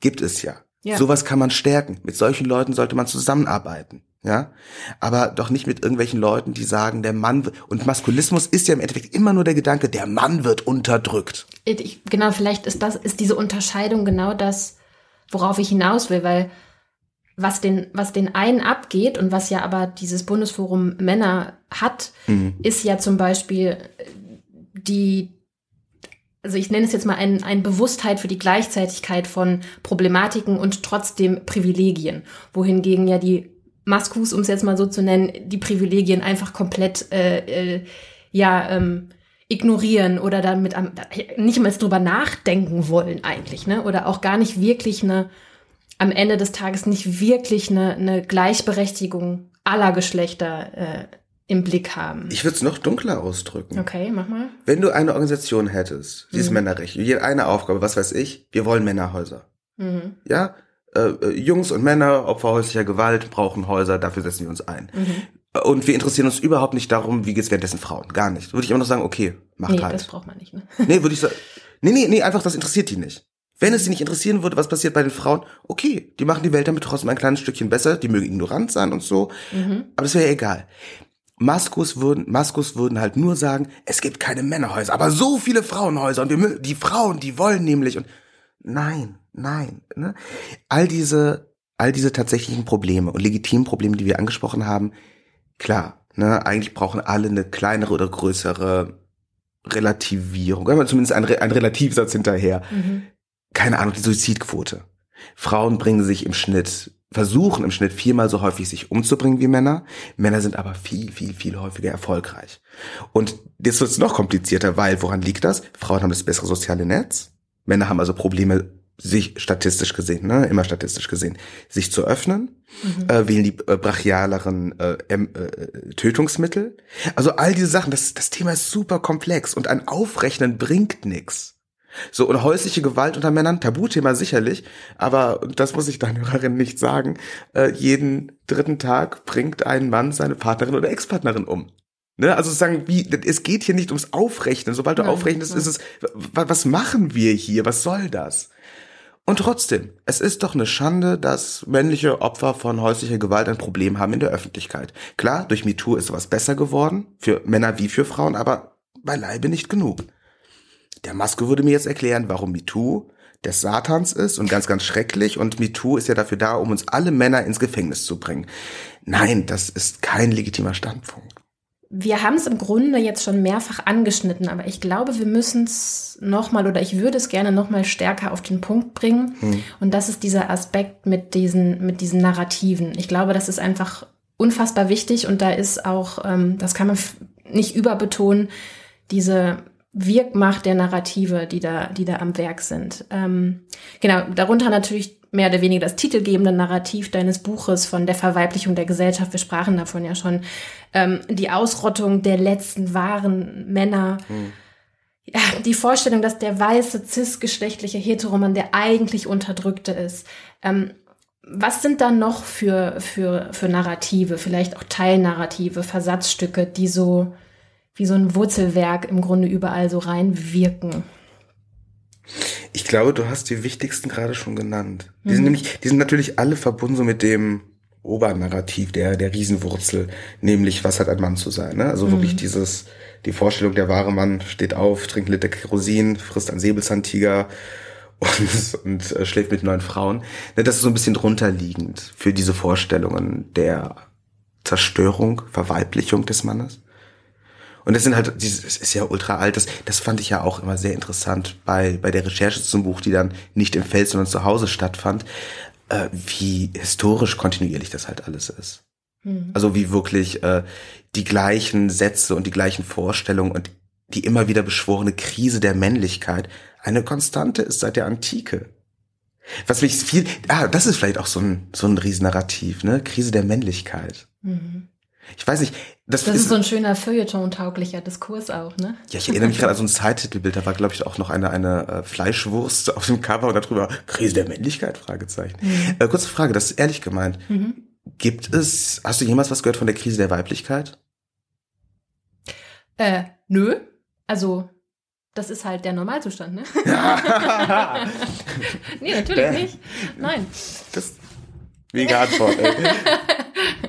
Gibt es ja. Ja. Sowas kann man stärken. Mit solchen Leuten sollte man zusammenarbeiten ja, aber doch nicht mit irgendwelchen Leuten, die sagen, der Mann und Maskulismus ist ja im Endeffekt immer nur der Gedanke, der Mann wird unterdrückt. Ich, genau, vielleicht ist das ist diese Unterscheidung genau das, worauf ich hinaus will, weil was den was den einen abgeht und was ja aber dieses Bundesforum Männer hat, mhm. ist ja zum Beispiel die also ich nenne es jetzt mal ein, ein Bewusstheit für die Gleichzeitigkeit von Problematiken und trotzdem Privilegien, wohingegen ja die Maskus, um es jetzt mal so zu nennen, die Privilegien einfach komplett äh, äh, ja ähm, ignorieren oder damit am, nicht mal drüber nachdenken wollen eigentlich, ne? Oder auch gar nicht wirklich eine am Ende des Tages nicht wirklich eine, eine Gleichberechtigung aller Geschlechter äh, im Blick haben. Ich würde es noch dunkler ausdrücken. Okay, mach mal. Wenn du eine Organisation hättest, dieses mhm. Männerrecht, jede eine Aufgabe, was weiß ich, wir wollen Männerhäuser. Mhm. Ja, äh, äh, Jungs und Männer, Opfer häuslicher Gewalt, brauchen Häuser, dafür setzen wir uns ein. Mhm. Und wir interessieren uns überhaupt nicht darum, wie geht's währenddessen Frauen. Gar nicht. Würde ich immer noch sagen, okay, macht nee, halt. das braucht man nicht, ne? Nee, würde ich sagen. Nee, nee, nee, einfach, das interessiert die nicht. Wenn es sie nicht interessieren würde, was passiert bei den Frauen, okay, die machen die Welt damit trotzdem ein kleines Stückchen besser, die mögen ignorant sein und so, mhm. aber das wäre ja egal. Maskus würden, Maskus würden halt nur sagen, es gibt keine Männerhäuser, aber so viele Frauenhäuser und wir, die Frauen, die wollen nämlich und nein, nein, ne? all diese, all diese tatsächlichen Probleme und legitimen Probleme, die wir angesprochen haben, klar, ne, eigentlich brauchen alle eine kleinere oder größere Relativierung, oder zumindest ein, ein Relativsatz hinterher. Mhm. Keine Ahnung, die Suizidquote. Frauen bringen sich im Schnitt versuchen im Schnitt viermal so häufig sich umzubringen wie Männer. Männer sind aber viel, viel, viel häufiger erfolgreich. Und das wird noch komplizierter, weil woran liegt das? Frauen haben das bessere soziale Netz. Männer haben also Probleme, sich statistisch gesehen, ne, immer statistisch gesehen, sich zu öffnen, mhm. äh, wählen die äh, brachialeren äh, äh, Tötungsmittel. Also all diese Sachen, das, das Thema ist super komplex und ein Aufrechnen bringt nix. So, und häusliche Gewalt unter Männern, Tabuthema sicherlich, aber das muss ich deiner Hörerin nicht sagen, äh, jeden dritten Tag bringt ein Mann seine Partnerin oder Ex-Partnerin um. Ne? Also sagen, wie, es geht hier nicht ums Aufrechnen. Sobald du Nein, aufrechnest, ist es, was machen wir hier? Was soll das? Und trotzdem, es ist doch eine Schande, dass männliche Opfer von häuslicher Gewalt ein Problem haben in der Öffentlichkeit. Klar, durch MeToo ist sowas besser geworden, für Männer wie für Frauen, aber beileibe nicht genug. Der Maske würde mir jetzt erklären, warum MeToo des Satans ist und ganz, ganz schrecklich und MeToo ist ja dafür da, um uns alle Männer ins Gefängnis zu bringen. Nein, das ist kein legitimer Standpunkt. Wir haben es im Grunde jetzt schon mehrfach angeschnitten, aber ich glaube, wir müssen es nochmal oder ich würde es gerne nochmal stärker auf den Punkt bringen. Hm. Und das ist dieser Aspekt mit diesen, mit diesen Narrativen. Ich glaube, das ist einfach unfassbar wichtig und da ist auch, ähm, das kann man nicht überbetonen, diese Wirkmacht der Narrative, die da, die da am Werk sind. Ähm, genau, darunter natürlich mehr oder weniger das titelgebende Narrativ deines Buches von der Verweiblichung der Gesellschaft. Wir sprachen davon ja schon. Ähm, die Ausrottung der letzten wahren Männer. Hm. Ja, die Vorstellung, dass der weiße, cisgeschlechtliche Heteroman der eigentlich Unterdrückte ist. Ähm, was sind da noch für, für, für Narrative, vielleicht auch Teilnarrative, Versatzstücke, die so wie so ein Wurzelwerk im Grunde überall so reinwirken. Ich glaube, du hast die wichtigsten gerade schon genannt. Die mhm. sind nämlich, die sind natürlich alle verbunden so mit dem Obernarrativ der, der Riesenwurzel, nämlich was hat ein Mann zu sein. Ne? Also mhm. wirklich dieses, die Vorstellung, der wahre Mann steht auf, trinkt Liter Kerosin, frisst einen Säbelzahntiger und, und äh, schläft mit neun Frauen. Ne, das ist so ein bisschen drunter liegend für diese Vorstellungen der Zerstörung, Verweiblichung des Mannes. Und das sind halt, das ist ja ultra alt, das, das fand ich ja auch immer sehr interessant bei, bei der Recherche zum Buch, die dann nicht im Feld, sondern zu Hause stattfand, äh, wie historisch kontinuierlich das halt alles ist. Mhm. Also wie wirklich äh, die gleichen Sätze und die gleichen Vorstellungen und die immer wieder beschworene Krise der Männlichkeit eine Konstante ist seit der Antike. Was mich viel, ah, das ist vielleicht auch so ein, so ein Riesennarrativ, ne? Krise der Männlichkeit. Mhm. Ich weiß nicht. Das, das ist, ist so ein schöner Feuilleton-tauglicher Diskurs auch, ne? Ja, ich erinnere mich gerade an so ein Zeittitelbild, da war, glaube ich, auch noch eine, eine äh, Fleischwurst auf dem Cover und darüber Krise der Männlichkeit, Fragezeichen. Mhm. Äh, kurze Frage, das ist ehrlich gemeint. Mhm. Gibt es, hast du jemals was gehört von der Krise der Weiblichkeit? Äh, nö. Also, das ist halt der Normalzustand, ne? nee, natürlich nicht. Nein. Das, mega Antwort, ey.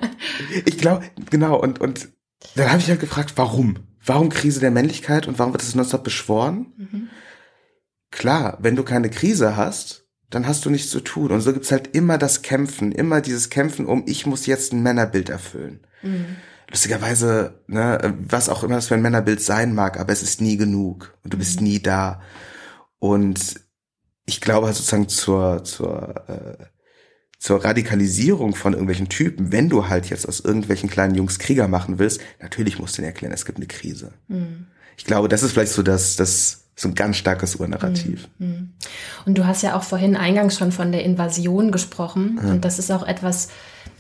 ich glaube, genau, und, und dann habe ich halt gefragt, warum? Warum Krise der Männlichkeit und warum wird das nonstop beschworen? Mhm. Klar, wenn du keine Krise hast, dann hast du nichts zu tun. Und so gibt's halt immer das Kämpfen, immer dieses Kämpfen um, ich muss jetzt ein Männerbild erfüllen. Mhm. Lustigerweise, ne, was auch immer das für ein Männerbild sein mag, aber es ist nie genug und du bist mhm. nie da. Und ich glaube halt sozusagen zur, zur äh, zur Radikalisierung von irgendwelchen Typen, wenn du halt jetzt aus irgendwelchen kleinen Jungs Krieger machen willst, natürlich musst du ihnen erklären, es gibt eine Krise. Mhm. Ich glaube, das ist vielleicht so das, das so ein ganz starkes Urnarrativ. Mhm. mhm. Und du hast ja auch vorhin eingangs schon von der Invasion gesprochen. Mhm. Und das ist auch etwas,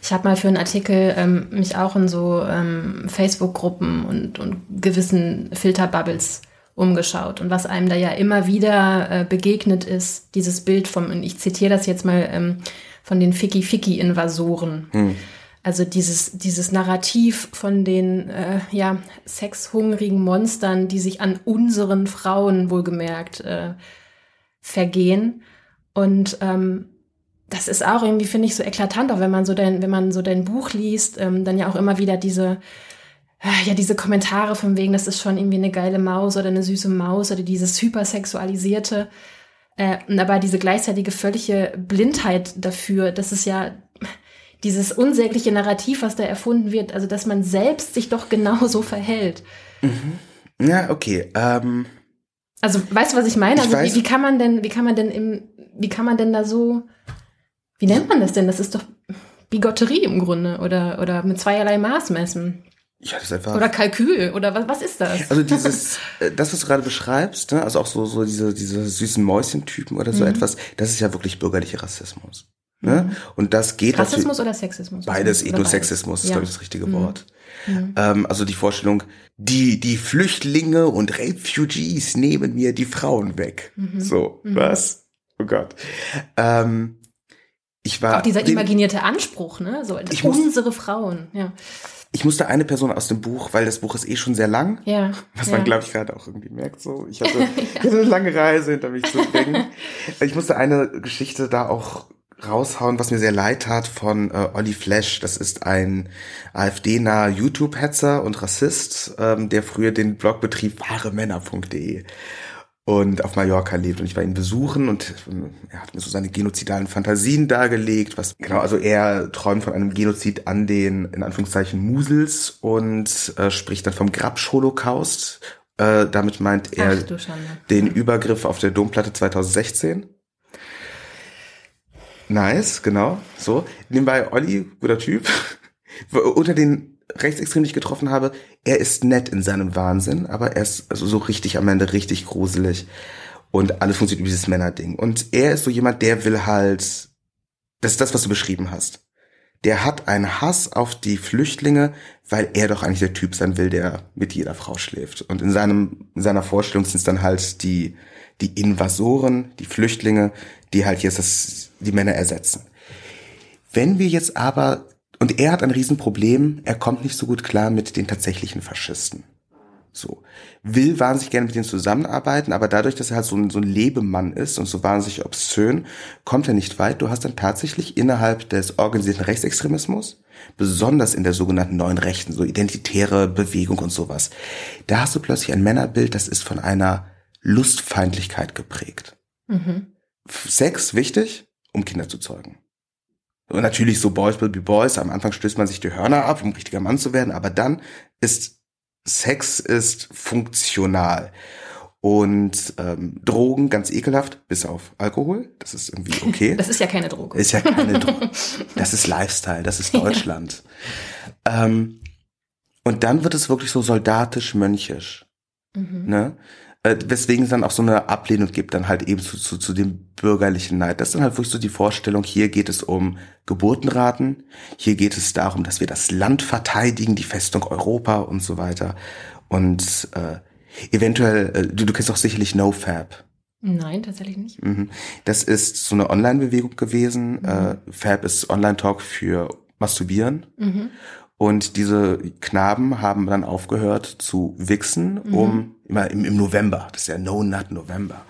ich habe mal für einen Artikel ähm, mich auch in so ähm, Facebook-Gruppen und, und gewissen Filterbubbles umgeschaut. Und was einem da ja immer wieder äh, begegnet ist, dieses Bild vom, und ich zitiere das jetzt mal, ähm, von den Ficky-Ficky-Invasoren. Hm. Also dieses, dieses Narrativ von den äh, ja, sexhungrigen Monstern, die sich an unseren Frauen wohlgemerkt äh, vergehen. Und ähm, das ist auch irgendwie, finde ich, so eklatant, auch wenn man so dein, wenn man so dein Buch liest, ähm, dann ja auch immer wieder diese, äh, ja, diese Kommentare von wegen, das ist schon irgendwie eine geile Maus oder eine süße Maus oder dieses hypersexualisierte, äh, aber diese gleichzeitige völlige Blindheit dafür, das ist ja dieses unsägliche Narrativ, was da erfunden wird, also dass man selbst sich doch genauso verhält. Mhm. Ja, okay. Ähm, also weißt du, was ich meine? Ich Also wie, wie kann man denn, wie kann man denn im, wie kann man denn da so, wie nennt man das denn? Das ist doch Bigotterie im Grunde oder oder mit zweierlei Maß messen ja, das ist einfach. oder Kalkül oder was was ist das? Also dieses, äh, das, was du gerade beschreibst, ne, also auch so, so diese, diese süßen Mäuschentypen oder so Mhm. etwas, das ist ja wirklich bürgerlicher Rassismus. Ne? Und das geht Rassismus oder Sexismus? Beides, Oder Ethnosexismus ist, Ja. glaube ich, das richtige Mhm. Wort. Mhm. Ähm, also die Vorstellung, die, die Flüchtlinge und Refugees nehmen mir die Frauen weg. Mhm. So, Mhm. was? Oh Gott. Ähm, ich war. Auch dieser imaginierte Anspruch, ne? So Ich muss- unsere Frauen, ja. Ich musste eine Person aus dem Buch, weil das Buch ist eh schon sehr lang, Ja. was ja. man, glaube ich, gerade auch irgendwie merkt. So, ich hatte, ich hatte eine lange Reise hinter mich zu bringen. ich musste eine Geschichte da auch raushauen, was mir sehr leid tat von äh, Olli Flash. Das ist ein AfD-naher YouTube-Hetzer und Rassist, ähm, der früher den Blog betrieb wahremänner.de und auf Mallorca lebt. Und ich war ihn besuchen und ähm, er hat mir so seine genozidalen Fantasien dargelegt. Was genau, also er träumt von einem Genozid an den, in Anführungszeichen, Musels und äh, spricht dann vom Grabsch-Holocaust. Äh, damit meint er Ach den Übergriff auf der Domplatte 2016. Nice, genau. So. Nebenbei Olli, guter Typ. Unter den Rechtsextremen, die ich getroffen habe, er ist nett in seinem Wahnsinn, aber er ist also so richtig am Ende richtig gruselig. Und alles funktioniert über dieses Männerding. Und er ist so jemand, der will halt, das ist das, was du beschrieben hast. Der hat einen Hass auf die Flüchtlinge, weil er doch eigentlich der Typ sein will, der mit jeder Frau schläft. Und in seinem, in seiner Vorstellung sind es dann halt die, die Invasoren, die Flüchtlinge, die halt jetzt das, die Männer ersetzen. Wenn wir jetzt aber, und er hat ein Riesenproblem, er kommt nicht so gut klar mit den tatsächlichen Faschisten. So. Will wahnsinnig gerne mit denen zusammenarbeiten, aber dadurch, dass er halt so ein, so ein Lebemann ist und so wahnsinnig obszön, kommt er nicht weit. Du hast dann tatsächlich innerhalb des organisierten Rechtsextremismus, besonders in der sogenannten neuen Rechten, so identitäre Bewegung und sowas, da hast du plötzlich ein Männerbild, das ist von einer Lustfeindlichkeit geprägt. Mhm. Sex wichtig, um Kinder zu zeugen. Und natürlich so Boys will be Boys, am Anfang stößt man sich die Hörner ab, um richtiger Mann zu werden, aber dann ist Sex ist funktional. Und ähm, Drogen ganz ekelhaft, bis auf Alkohol. Das ist irgendwie okay. Das ist ja keine Droge. Ist ja keine Droge. Das ist Lifestyle, das ist Deutschland. ähm, und dann wird es wirklich so soldatisch-mönchisch. Mhm. Ne? Äh, weswegen es dann auch so eine Ablehnung gibt, dann halt eben zu, zu, zu dem bürgerlichen Neid. Das ist dann halt wirklich so die Vorstellung, hier geht es um Geburtenraten, hier geht es darum, dass wir das Land verteidigen, die Festung Europa und so weiter. Und äh, eventuell, äh, du, du kennst doch sicherlich NoFab. Nein, tatsächlich nicht. Mhm. Das ist so eine Online-Bewegung gewesen. Äh, Fab ist Online-Talk für Masturbieren. Mhm. Und diese Knaben haben dann aufgehört zu wichsen, Mhm. um immer im, im November, das ist ja No Nut November,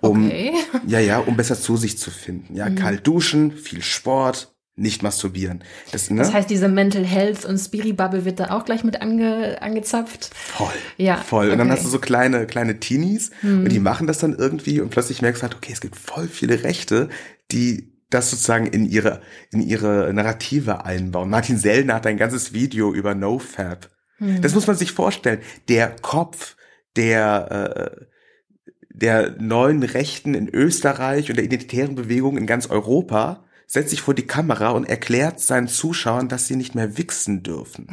um Okay. Mhm. ja ja, um besser zu sich zu finden. Ja, kalt duschen, viel Sport, nicht masturbieren. Das, ne? Das heißt, diese Mental Health und Spiri-Bubble wird da auch gleich mit ange, angezapft. voll, Ja, voll. Und dann hast du so kleine kleine Teenies und die machen das dann irgendwie und plötzlich merkst du halt, okay, es gibt voll viele Rechte, die das sozusagen in ihre in ihre Narrative einbauen. Martin Sellner hat ein ganzes Video über NoFap. Das muss man sich vorstellen. Der Kopf der äh, der neuen Rechten in Österreich und der identitären Bewegung in ganz Europa setzt sich vor die Kamera und erklärt seinen Zuschauern, dass sie nicht mehr wichsen dürfen.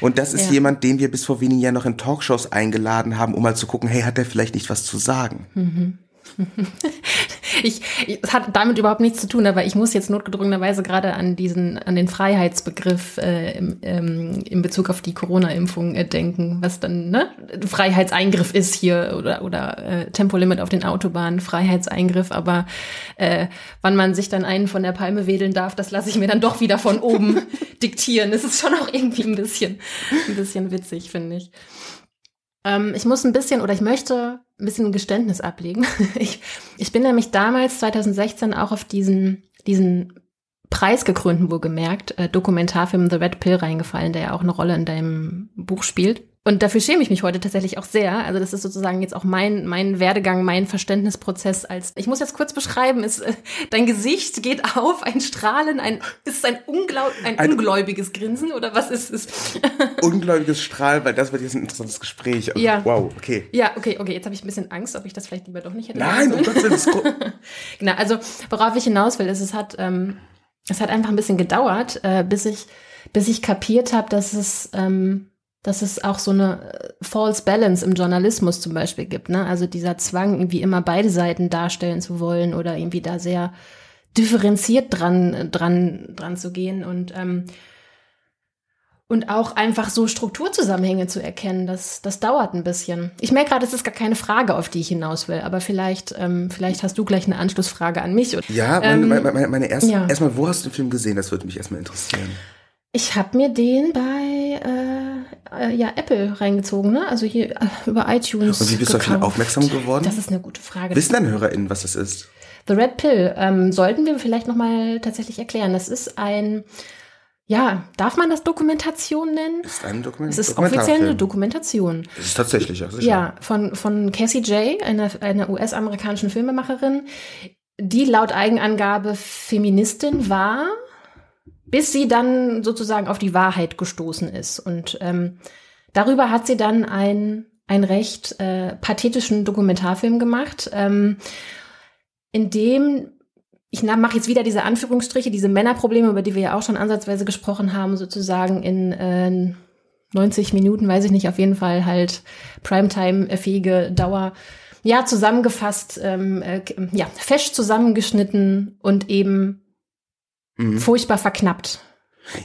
Und das ist Ja. jemand, den wir bis vor wenigen Jahren noch in Talkshows eingeladen haben, um mal zu gucken, hey, hat der vielleicht nicht was zu sagen? Ich, ich- es hat damit überhaupt nichts zu tun, aber ich muss jetzt notgedrungenerweise gerade an diesen, an den Freiheitsbegriff äh, im, ähm, in Bezug auf die Corona-Impfung äh, denken, was dann ne Freiheitseingriff ist hier oder oder äh, Tempolimit auf den Autobahnen, Freiheitseingriff, aber äh, wann man sich dann einen von der Palme wedeln darf, das lasse ich mir dann doch wieder von oben diktieren. Das ist schon auch irgendwie ein bisschen, ein bisschen witzig, finde ich. Ähm, ich muss ein bisschen oder ich möchte ein bisschen ein Geständnis ablegen. Ich, ich bin nämlich damals 2016 auch auf diesen, diesen preisgekrönten, wohlgemerkt, äh, Dokumentarfilm The Red Pill reingefallen, der ja auch eine Rolle in deinem Buch spielt. Und dafür schäme ich mich heute tatsächlich auch sehr. Also das ist sozusagen jetzt auch mein, mein Werdegang, mein Verständnisprozess als, ich muss jetzt kurz beschreiben, ist, dein Gesicht geht auf, ein Strahlen, ein, ist es ein, unglaub, ein, ein ungläubiges Grinsen oder was ist es? ungläubiges Strahlen, weil das wird jetzt ein interessantes Gespräch. Also, ja. Wow, okay. Ja, okay, okay, jetzt habe ich ein bisschen Angst, ob ich das vielleicht lieber doch nicht hätte. Nein, um Gottes Willen. genau, also worauf ich hinaus will, ist, es hat, ähm, es hat einfach ein bisschen gedauert, äh, bis ich, bis ich kapiert habe, dass es, ähm, dass es auch so eine äh, false balance im Journalismus zum Beispiel gibt. Ne? Also dieser Zwang, irgendwie immer beide Seiten darstellen zu wollen oder irgendwie da sehr differenziert dran, dran, dran zu gehen und ähm, und auch einfach so Strukturzusammenhänge zu erkennen, das, das dauert ein bisschen. Ich merke gerade, es ist gar keine Frage, auf die ich hinaus will, aber vielleicht, ähm, vielleicht hast du gleich eine Anschlussfrage an mich. Ja, ähm, meine, meine, meine erste, ja. erstmal, wo hast du den Film gesehen? Das würde mich erstmal interessieren. Ich habe mir den bei äh, ja, Apple reingezogen, ne? Also hier äh, über iTunes. Und wie bist du auf ihn aufmerksam geworden? Das ist eine gute Frage. Wissen deine HörerInnen, was das ist? The Red Pill ähm, sollten wir vielleicht nochmal tatsächlich erklären. Das ist ein ja, darf man das Dokumentation nennen? Ist ein Dokument Es ist offiziell eine Dokumentation. Es ist tatsächlich, ja. Sicher. Ja, von, von Cassie J., einer, einer US-amerikanischen Filmemacherin, die laut Eigenangabe Feministin war, bis sie dann sozusagen auf die Wahrheit gestoßen ist. Und ähm, darüber hat sie dann ein, ein recht äh, pathetischen Dokumentarfilm gemacht, ähm, in dem ich mache jetzt wieder diese Anführungsstriche, diese Männerprobleme, über die wir ja auch schon ansatzweise gesprochen haben, sozusagen in äh, 90 Minuten, weiß ich nicht, auf jeden Fall halt Primetime-fähige Dauer. Ja, zusammengefasst, ähm, äh, ja, fesch zusammengeschnitten und eben mhm. furchtbar verknappt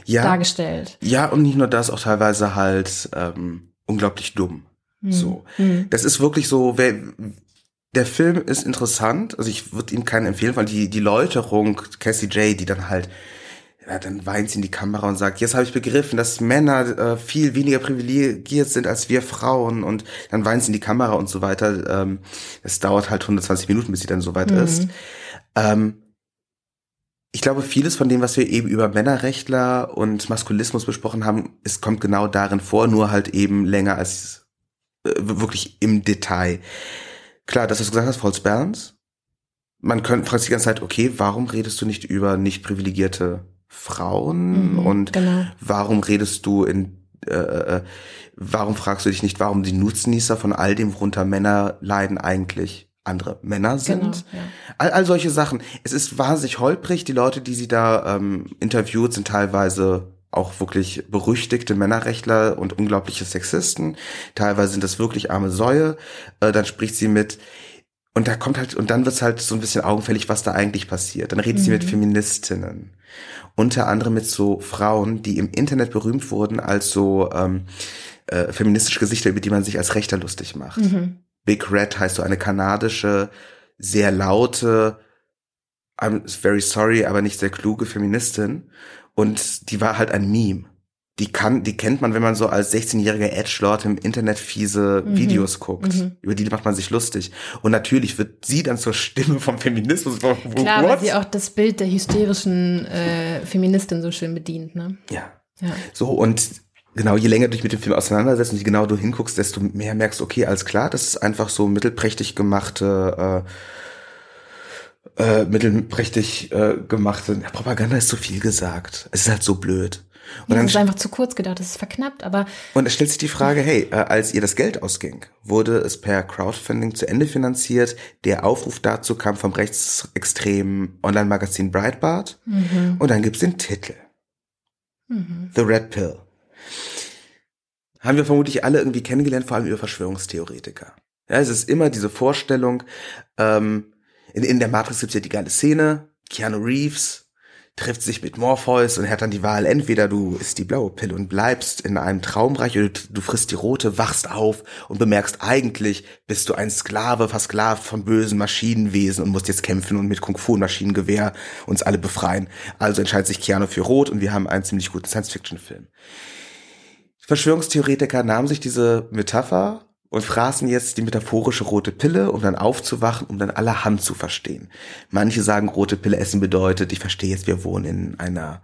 ja, dargestellt. Ja, und nicht nur das, auch teilweise halt ähm, unglaublich dumm. Mhm. So. Mhm. Das ist wirklich so, wer, der Film ist interessant, also ich würde ihm keinen empfehlen, weil die, die Läuterung, Cassie J, die dann halt, ja, dann weint sie in die Kamera und sagt, jetzt habe ich begriffen, dass Männer äh, viel weniger privilegiert sind als wir Frauen und dann weint sie in die Kamera und so weiter. Ähm, es dauert halt 120 Minuten, bis sie dann so weit mhm. ist. Ähm, ich glaube, vieles von dem, was wir eben über Männerrechtler und Maskulismus besprochen haben, es kommt genau darin vor, nur halt eben länger als äh, wirklich im Detail klar, dass du gesagt hast, False Balance. Man könnte fragt sich die ganze Zeit, okay, warum redest du nicht über nicht privilegierte Frauen mhm, und genau. warum redest du in äh, äh, warum fragst du dich nicht, warum die Nutznießer von all dem, worunter Männer leiden, eigentlich andere Männer sind? Genau, ja. all, all solche Sachen. Es ist wahnsinnig holprig. Die Leute, die sie da ähm, interviewt, sind teilweise auch wirklich berüchtigte Männerrechtler und unglaubliche Sexisten. Teilweise sind das wirklich arme Säue. Äh, dann spricht sie mit und da kommt halt, und dann wird's halt so ein bisschen augenfällig, was da eigentlich passiert. Dann redet mhm. sie mit mhm. Feministinnen. Unter anderem mit so Frauen, die im Internet berühmt wurden als so ähm, äh, feministische Gesichter, über die man sich als Rechter lustig macht. Mhm. Big Red heißt so eine kanadische, sehr laute, I'm very sorry, aber nicht sehr kluge Feministin. Und die war halt ein Meme. Die kann, die kennt man, wenn man so als 16-jähriger Edgelord im Internet fiese mhm. Videos guckt. Mhm. Über die macht man sich lustig. Und natürlich wird sie dann zur Stimme vom Feminismus. Klar, What? weil sie auch das Bild der hysterischen äh, Feministin so schön bedient, ne? Ja. ja. So, und genau, je länger du dich mit dem Film auseinandersetzt und je genauer du hinguckst, desto mehr merkst, okay, alles klar, das ist einfach so mittelprächtig gemachte äh, äh, mittelprächtig äh, gemacht sind. Ja, Propaganda ist zu viel gesagt. Es ist halt so blöd. Und ja, dann ist einfach zu kurz gedacht, es ist verknappt, aber. Und es stellt sich die Frage, hey, äh, als ihr das Geld ausging, wurde es per Crowdfunding zu Ende finanziert. Der Aufruf dazu kam vom rechtsextremen Online-Magazin Breitbart. Mhm. Und dann gibt's den Titel. Mhm. The Red Pill. Haben wir vermutlich alle irgendwie kennengelernt, vor allem über Verschwörungstheoretiker. Ja, es ist immer diese Vorstellung, ähm, in, in der Matrix gibt's ja die geile Szene, Keanu Reeves trifft sich mit Morpheus und hat dann die Wahl, entweder du isst die blaue Pille und bleibst in einem Traumreich oder du frisst die rote, wachst auf und bemerkst, eigentlich bist du ein Sklave, versklavt von bösen Maschinenwesen und musst jetzt kämpfen und mit Kung Fu und Maschinengewehr uns alle befreien. Also entscheidet sich Keanu für rot und wir haben einen ziemlich guten Science-Fiction-Film. Verschwörungstheoretiker nahmen sich diese Metapher und fraßen jetzt die metaphorische rote Pille, um dann aufzuwachen, um dann allerhand zu verstehen. Manche sagen, rote Pille essen bedeutet, ich verstehe jetzt, wir wohnen in einer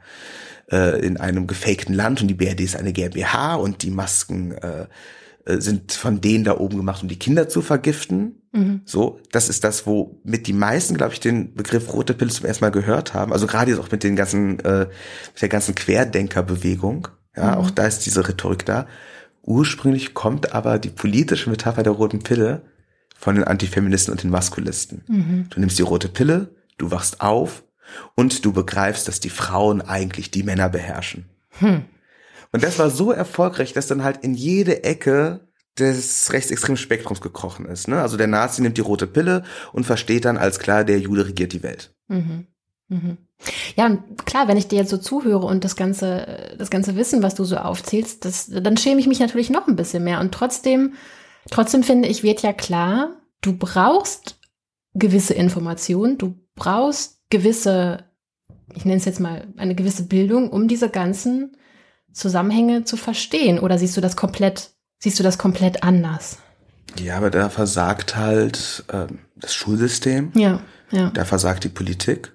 äh, in einem gefakten Land und die BRD ist eine GmbH und die Masken äh, äh, sind von denen da oben gemacht, um die Kinder zu vergiften. Mhm. So, das ist das, wo mit die meisten, glaube ich, den Begriff rote Pille zum ersten Mal gehört haben. Also gerade jetzt auch mit den ganzen, äh, mit der ganzen Querdenkerbewegung. Ja, mhm. auch da ist diese Rhetorik da. Ursprünglich kommt aber die politische Metapher der roten Pille von den Antifeministen und den Maskulisten. Mhm. Du nimmst die rote Pille, du wachst auf und du begreifst, dass die Frauen eigentlich die Männer beherrschen. Hm. Und das war so erfolgreich, dass dann halt in jede Ecke des rechtsextremen Spektrums gekrochen ist. Ne? Also der Nazi nimmt die rote Pille und versteht dann als klar, der Jude regiert die Welt. Mhm. Mhm. Ja, und klar, wenn ich dir jetzt so zuhöre und das ganze, das ganze Wissen, was du so aufzählst, das, dann schäme ich mich natürlich noch ein bisschen mehr. Und trotzdem, trotzdem finde ich, wird ja klar, du brauchst gewisse Informationen, du brauchst gewisse, ich nenne es jetzt mal eine gewisse Bildung, um diese ganzen Zusammenhänge zu verstehen. Oder siehst du das komplett, siehst du das komplett anders? Ja, aber da versagt halt äh, das Schulsystem. Ja, ja. Da versagt die Politik.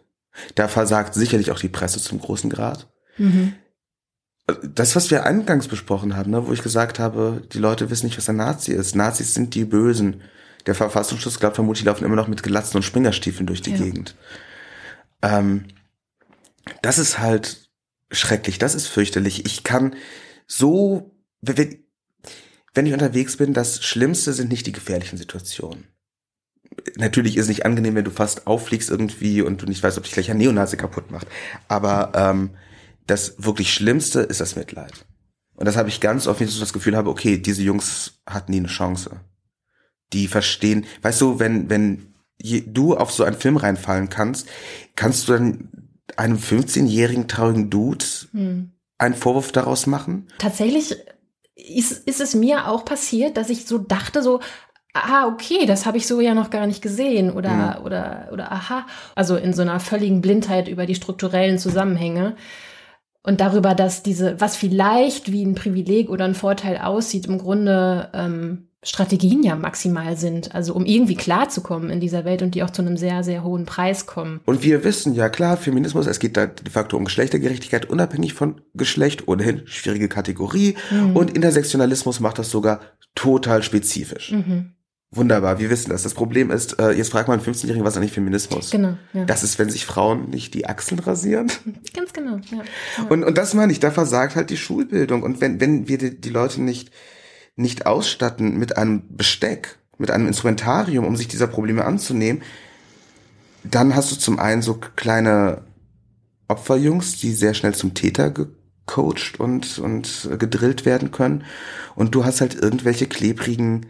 Da versagt sicherlich auch die Presse zum großen Grad. Mhm. Das, was wir eingangs besprochen haben, ne, wo ich gesagt habe, die Leute wissen nicht, was ein Nazi ist. Nazis sind die Bösen. Der Verfassungsschutz glaubt vermutlich, die laufen immer noch mit Glatzen und Springerstiefeln durch die ja. Gegend. Ähm, das ist halt schrecklich, das ist fürchterlich. Ich kann so, wenn ich unterwegs bin, das Schlimmste sind nicht die gefährlichen Situationen. Natürlich ist es nicht angenehm, wenn du fast auffliegst irgendwie und du nicht weißt, ob dich gleich ein Neonazi kaputt macht. Aber ähm, das wirklich Schlimmste ist das Mitleid. Und das habe ich ganz oft, wenn ich so das Gefühl habe, okay, diese Jungs hatten nie eine Chance. Die verstehen, weißt du, wenn, wenn du auf so einen Film reinfallen kannst, kannst du dann einem 15-jährigen traurigen Dude hm. einen Vorwurf daraus machen? Tatsächlich ist, ist es mir auch passiert, dass ich so dachte, so, ah, okay, das habe ich so ja noch gar nicht gesehen oder, hm. oder, oder aha. Also in so einer völligen Blindheit über die strukturellen Zusammenhänge und darüber, dass diese, was vielleicht wie ein Privileg oder ein Vorteil aussieht, im Grunde ähm, Strategien ja maximal sind, also um irgendwie klarzukommen in dieser Welt und die auch zu einem sehr, sehr hohen Preis kommen. Und wir wissen ja klar, Feminismus, es geht da de facto um Geschlechtergerechtigkeit, unabhängig von Geschlecht, ohnehin schwierige Kategorie. Mhm. Und Intersektionalismus macht das sogar total spezifisch. Mhm. Wunderbar, wir wissen das. Das Problem ist, äh, jetzt fragt man einen 15-Jährigen, was ist eigentlich Feminismus? Genau. Ja. Das ist, wenn sich Frauen nicht die Achseln rasieren. Ganz genau, ja. ja. Und, und das meine ich, da versagt halt die Schulbildung. Und wenn, wenn wir die, die Leute nicht nicht ausstatten mit einem Besteck, mit einem Instrumentarium, um sich dieser Probleme anzunehmen, dann hast du zum einen so kleine Opferjungs, die sehr schnell zum Täter gecoacht und, und gedrillt werden können. Und du hast halt irgendwelche klebrigen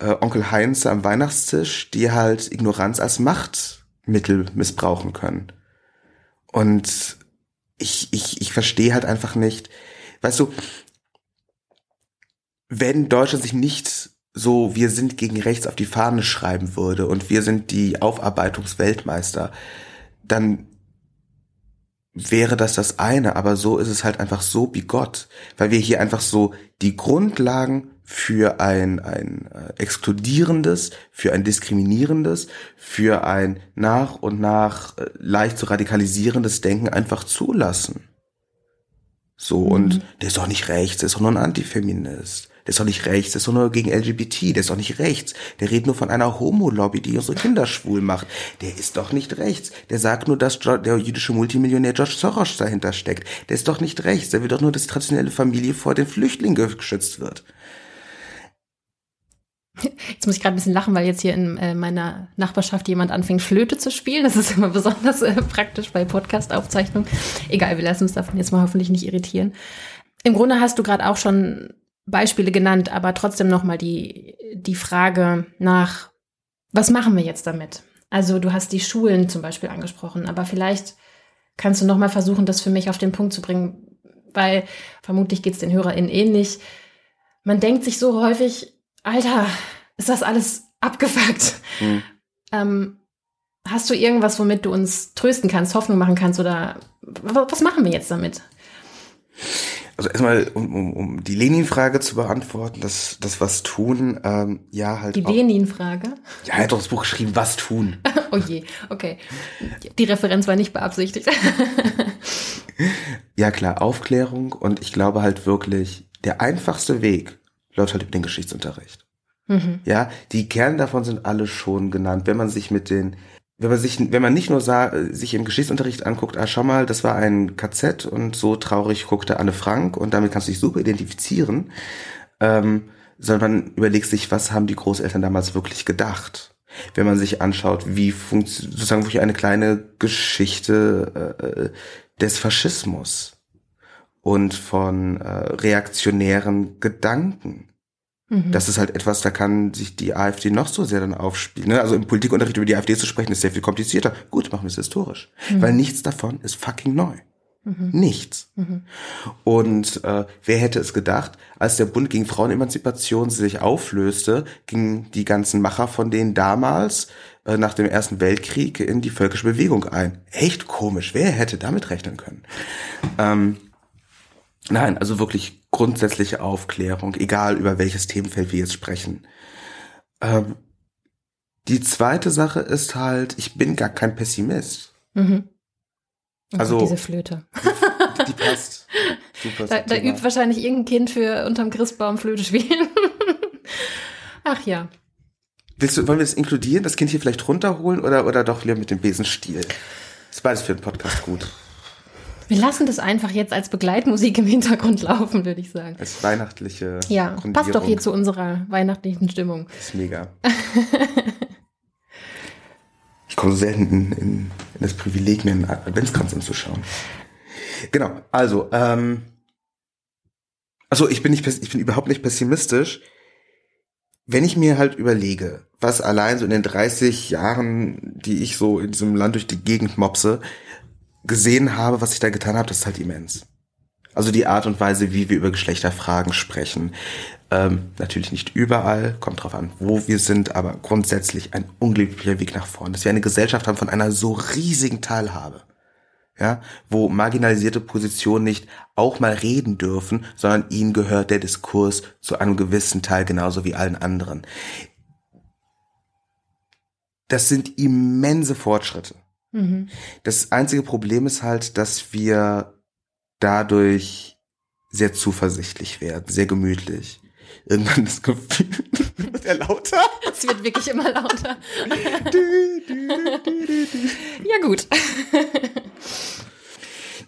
äh, Onkel Heinz am Weihnachtstisch, die halt Ignoranz als Machtmittel missbrauchen können. Und ich, ich, ich verstehe halt einfach nicht, weißt du, wenn Deutschland sich nicht so wir sind gegen rechts auf die Fahne schreiben würde und wir sind die Aufarbeitungsweltmeister, dann wäre das das eine, aber so ist es halt einfach so bigott, weil wir hier einfach so die Grundlagen für ein, ein äh, exkludierendes, für ein diskriminierendes, für ein nach und nach äh, leicht zu radikalisierendes Denken einfach zulassen. So, mhm. und der ist doch nicht rechts, der ist doch nur ein Antifeminist. Der ist doch nicht rechts, der ist doch nur gegen LGBT, der ist doch nicht rechts. Der redet nur von einer Homo-Lobby, die unsere Kinder schwul macht. Der ist doch nicht rechts. Der sagt nur, dass der jüdische Multimillionär George Soros dahinter steckt. Der ist doch nicht rechts. Der will doch nur, dass die traditionelle Familie vor den Flüchtlingen geschützt wird. Jetzt muss ich gerade ein bisschen lachen, weil jetzt hier in äh, meiner Nachbarschaft jemand anfängt, Flöte zu spielen. Das ist immer besonders äh, praktisch bei Podcast-Aufzeichnungen. Egal, wir lassen uns davon jetzt mal hoffentlich nicht irritieren. Im Grunde hast du gerade auch schon Beispiele genannt, aber trotzdem nochmal die, die Frage nach, was machen wir jetzt damit? Also du hast die Schulen zum Beispiel angesprochen, aber vielleicht kannst du nochmal versuchen, das für mich auf den Punkt zu bringen, weil vermutlich geht es den HörerInnen ähnlich. Man denkt sich so häufig, Alter, ist das alles abgefuckt? Mhm. Ähm, hast du irgendwas, womit du uns trösten kannst, Hoffnung machen kannst oder was machen wir jetzt damit? Also erstmal, um, um, um die Lenin-Frage zu beantworten, das, das was tun, ähm, ja halt. Die Lenin-Frage? Ja, er hat doch das Buch geschrieben, was tun. oh je, okay. Die Referenz war nicht beabsichtigt. ja klar, Aufklärung und ich glaube halt wirklich, der einfachste Weg läuft halt über den Geschichtsunterricht. Mhm. Ja, die Kerne davon sind alle schon genannt. Wenn man sich mit den wenn man sich, wenn man nicht nur sah, sich im Geschichtsunterricht anguckt, ah, schau mal, das war ein KZ und so traurig guckte Anne Frank und damit kannst du dich super identifizieren, ähm, sondern man überlegt sich, was haben die Großeltern damals wirklich gedacht? Wenn man sich anschaut, wie funktioniert sozusagen wirklich eine kleine Geschichte äh, des Faschismus und von äh, reaktionären Gedanken Mhm. Das ist halt etwas, da kann sich die AfD noch so sehr dann aufspielen. Ne? Also im Politikunterricht über die AfD zu sprechen, ist sehr viel komplizierter. Gut, machen wir es historisch. Mhm. Weil nichts davon ist fucking neu. Mhm. Nichts. Mhm. Und äh, wer hätte es gedacht, als der Bund gegen Frauenemanzipation sich auflöste, gingen die ganzen Macher von denen damals äh, nach dem Ersten Weltkrieg in die völkische Bewegung ein. Echt komisch. Wer hätte damit rechnen können? Ähm, nein, also wirklich grundsätzliche Aufklärung, egal über welches Themenfeld wir jetzt sprechen. Ähm, die zweite Sache ist halt, ich bin gar kein Pessimist. Mhm. Oh also diese Flöte. Die, die passt. Super da, da übt wahrscheinlich irgendein Kind für unterm Christbaum Flöte spielen. Ach ja. Willst du, wollen wir das inkludieren, das Kind hier vielleicht runterholen oder, oder doch wieder mit dem Besenstiel? Ist beides für den Podcast gut. Wir lassen das einfach jetzt als Begleitmusik im Hintergrund laufen, würde ich sagen. Als weihnachtliche. Ja, passt doch hier zu unserer weihnachtlichen Stimmung. Das ist mega. ich komme selten in, in, in, das Privileg, mir einen Adventskranz anzuschauen. Genau, also, ähm, also ich bin nicht, ich bin überhaupt nicht pessimistisch. Wenn ich mir halt überlege, was allein so in den 30 Jahren, die ich so in diesem Land durch die Gegend mopse, gesehen habe, was ich da getan habe, das ist halt immens. Also die Art und Weise, wie wir über Geschlechterfragen sprechen. Ähm, natürlich nicht überall, kommt drauf an, wo wir sind, aber grundsätzlich ein unglaublicher Weg nach vorn. Dass wir eine Gesellschaft haben von einer so riesigen Teilhabe. Ja, wo marginalisierte Positionen nicht auch mal reden dürfen, sondern ihnen gehört der Diskurs zu einem gewissen Teil genauso wie allen anderen. Das sind immense Fortschritte. Mhm. Das einzige Problem ist halt, dass wir dadurch sehr zuversichtlich werden, sehr gemütlich. Irgendwann das Gefühl, wird er lauter? Es wird wirklich immer lauter. ja gut.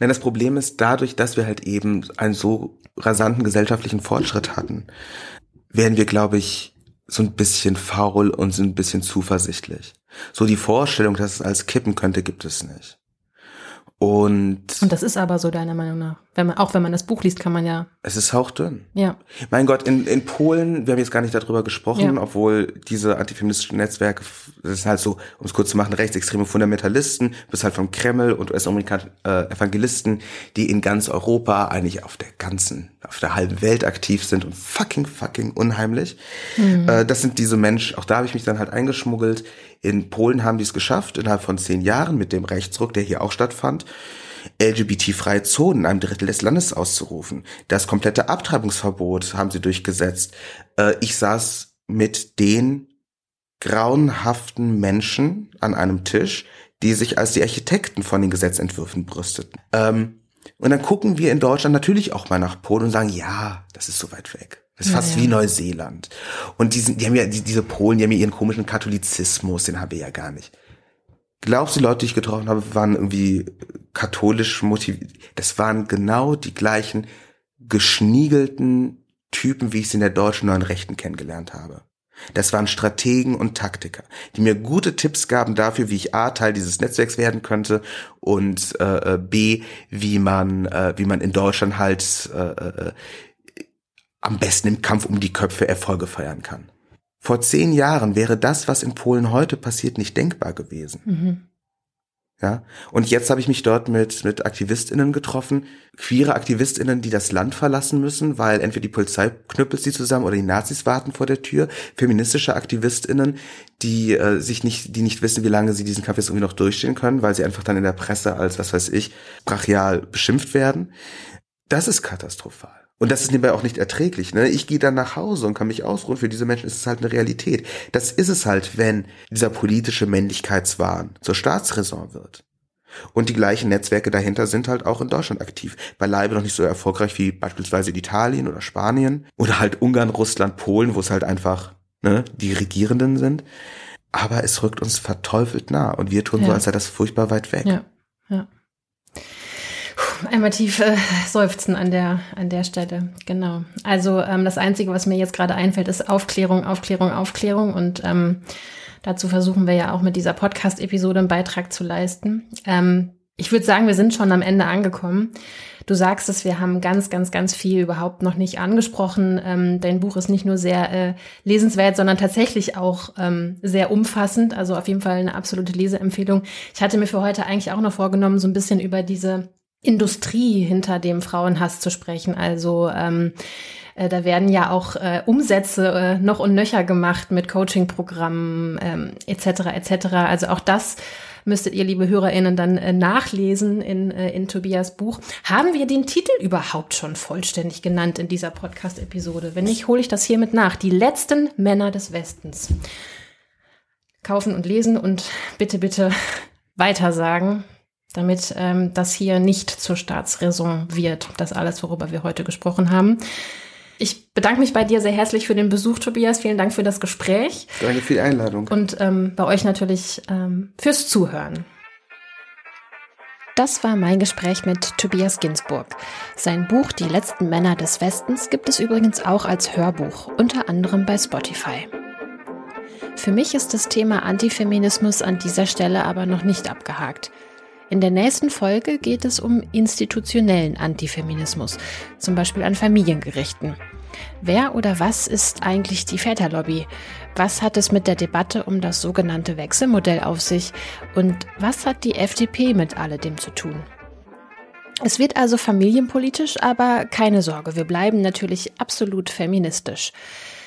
Nein, das Problem ist dadurch, dass wir halt eben einen so rasanten gesellschaftlichen Fortschritt hatten, werden wir, glaube ich, so ein bisschen faul und sind ein bisschen zuversichtlich. So die Vorstellung, dass es alles kippen könnte, gibt es nicht. Und, und das ist aber so deiner Meinung nach. Wenn man, auch wenn man das Buch liest, kann man ja. Es ist hauchdünn. Ja. Mein Gott, in, in Polen, wir haben jetzt gar nicht darüber gesprochen, ja. obwohl diese antifeministischen Netzwerke, das ist halt so, um es kurz zu machen, rechtsextreme Fundamentalisten, bis halt vom Kreml und US-amerikanischen äh, Evangelisten, die in ganz Europa, eigentlich auf der ganzen, auf der halben Welt aktiv sind und fucking, fucking unheimlich. Mhm. Äh, das sind diese Menschen, auch da habe ich mich dann halt eingeschmuggelt in Polen haben die es geschafft, innerhalb von zehn Jahren mit dem Rechtsruck, der hier auch stattfand, LGBT-freie Zonen in einem Drittel des Landes auszurufen. Das komplette Abtreibungsverbot haben sie durchgesetzt. Äh, ich saß mit den grauenhaften Menschen an einem Tisch, die sich als die Architekten von den Gesetzentwürfen brüsteten. Ähm, und dann gucken wir in Deutschland natürlich auch mal nach Polen und sagen, ja, das ist so weit weg. Das ist fast ja, ja. wie Neuseeland. Und die, sind, die haben ja, die, diese Polen, die haben ja ihren komischen Katholizismus, den haben wir ja gar nicht. Glaubst du, die Leute, die ich getroffen habe, waren irgendwie katholisch motiviert? Das waren genau die gleichen geschniegelten Typen, wie ich sie in der deutschen neuen Rechten kennengelernt habe. Das waren Strategen und Taktiker, die mir gute Tipps gaben dafür, wie ich A Teil dieses Netzwerks werden könnte und äh, äh B, wie man, äh, wie man in Deutschland halt äh, äh am besten im Kampf um die Köpfe Erfolge feiern kann. Vor zehn Jahren wäre das, was in Polen heute passiert, nicht denkbar gewesen. Mhm. Ja, und jetzt habe ich mich dort mit, mit AktivistInnen getroffen, queere AktivistInnen, die das Land verlassen müssen, weil entweder die Polizei knüppelt sie zusammen oder die Nazis warten vor der Tür, feministische AktivistInnen, die äh, sich nicht, die nicht wissen, wie lange sie diesen Kampf jetzt irgendwie noch durchstehen können, weil sie einfach dann in der Presse als, was weiß ich, brachial beschimpft werden Das ist katastrophal. Und das ist nebenbei auch nicht erträglich. Ne? Ich gehe dann nach Hause und kann mich ausruhen. Für diese Menschen ist es halt eine Realität. Das ist es halt, wenn dieser politische Männlichkeitswahn zur Staatsräson wird. Und die gleichen Netzwerke dahinter sind halt auch in Deutschland aktiv. Beileibe noch nicht so erfolgreich wie beispielsweise in Italien oder Spanien oder halt Ungarn, Russland, Polen, wo es halt einfach ne, die Regierenden sind. Aber es rückt uns verteufelt nah und wir tun ja. so, als sei das furchtbar weit weg. Ja, ja. Einmal tief äh, seufzen an der, an der Stelle. Genau. Also ähm, das Einzige, was mir jetzt gerade einfällt, ist Aufklärung, Aufklärung, Aufklärung. Und ähm, dazu versuchen wir ja auch mit dieser Podcast-Episode einen Beitrag zu leisten. Ähm, ich würde sagen, wir sind schon am Ende angekommen. Du sagst es, wir haben ganz, ganz, ganz viel überhaupt noch nicht angesprochen. Ähm, dein Buch ist nicht nur sehr äh, lesenswert, sondern tatsächlich auch ähm, sehr umfassend. Also auf jeden Fall eine absolute Leseempfehlung. Ich hatte mir für heute eigentlich auch noch vorgenommen, so ein bisschen über diese Industrie hinter dem Frauenhass zu sprechen. Also ähm, äh, da werden ja auch äh, Umsätze äh, noch und nöcher gemacht mit Coaching-Programmen ähm, etc. etc. Also auch das müsstet ihr, liebe HörerInnen, dann äh, nachlesen in, äh, in Tobias Buch. Haben wir den Titel überhaupt schon vollständig genannt in dieser Podcast-Episode? Wenn nicht, hole ich das hiermit nach. Die letzten Männer des Westens. Kaufen und lesen und bitte, bitte weitersagen damit ähm, das hier nicht zur Staatsräson wird, das alles, worüber wir heute gesprochen haben. Ich bedanke mich bei dir sehr herzlich für den Besuch, Tobias. Vielen Dank für das Gespräch. Danke für die Einladung. Und ähm, bei euch natürlich ähm, fürs Zuhören. Das war mein Gespräch mit Tobias Ginsburg. Sein Buch Die letzten Männer des Westens gibt es übrigens auch als Hörbuch, unter anderem bei Spotify. Für mich ist das Thema Antifeminismus an dieser Stelle aber noch nicht abgehakt. In der nächsten Folge geht es um institutionellen Antifeminismus, zum Beispiel an Familiengerichten. Wer oder was ist eigentlich die Väterlobby? Was hat es mit der Debatte um das sogenannte Wechselmodell auf sich? Und was hat die FDP mit alledem zu tun? Es wird also familienpolitisch, aber keine Sorge, wir bleiben natürlich absolut feministisch.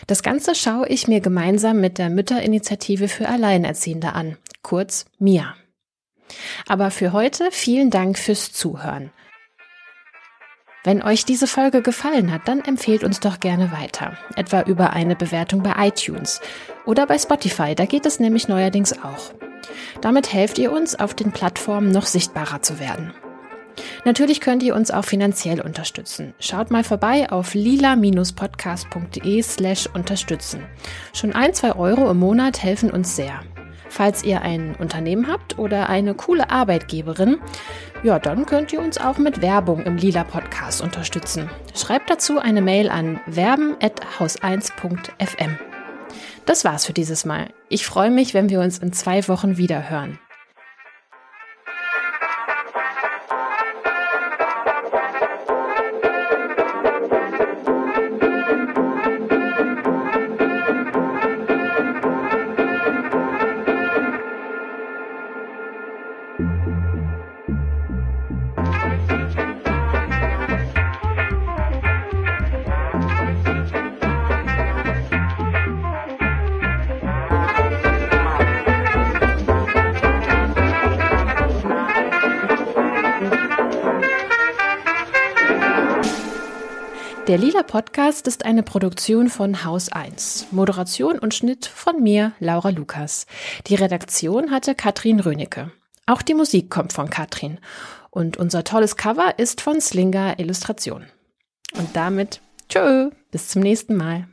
Das Ganze schaue ich mir gemeinsam mit der Mütterinitiative für Alleinerziehende an, kurz MIA. Aber für heute vielen Dank fürs Zuhören. Wenn euch diese Folge gefallen hat, dann empfehlt uns doch gerne weiter, etwa über eine Bewertung bei iTunes oder bei Spotify, da geht es nämlich neuerdings auch. Damit helft ihr uns, auf den Plattformen noch sichtbarer zu werden. Natürlich könnt ihr uns auch finanziell unterstützen. Schaut mal vorbei auf lila-podcast.de slash unterstützen. Schon ein, zwei Euro im Monat helfen uns sehr. Falls ihr ein Unternehmen habt oder eine coole Arbeitgeberin, ja, dann könnt ihr uns auch mit Werbung im Lila Podcast unterstützen. Schreibt dazu eine Mail an werben@haus1.fm. Das war's für dieses Mal. Ich freue mich, wenn wir uns in zwei Wochen wieder hören. Der Lila Podcast ist eine Produktion von Haus 1. Moderation und Schnitt von mir, Laura Lukas. Die Redaktion hatte Katrin Rönecke. Auch die Musik kommt von Katrin. Und unser tolles Cover ist von Slinger Illustration. Und damit, tschö, bis zum nächsten Mal.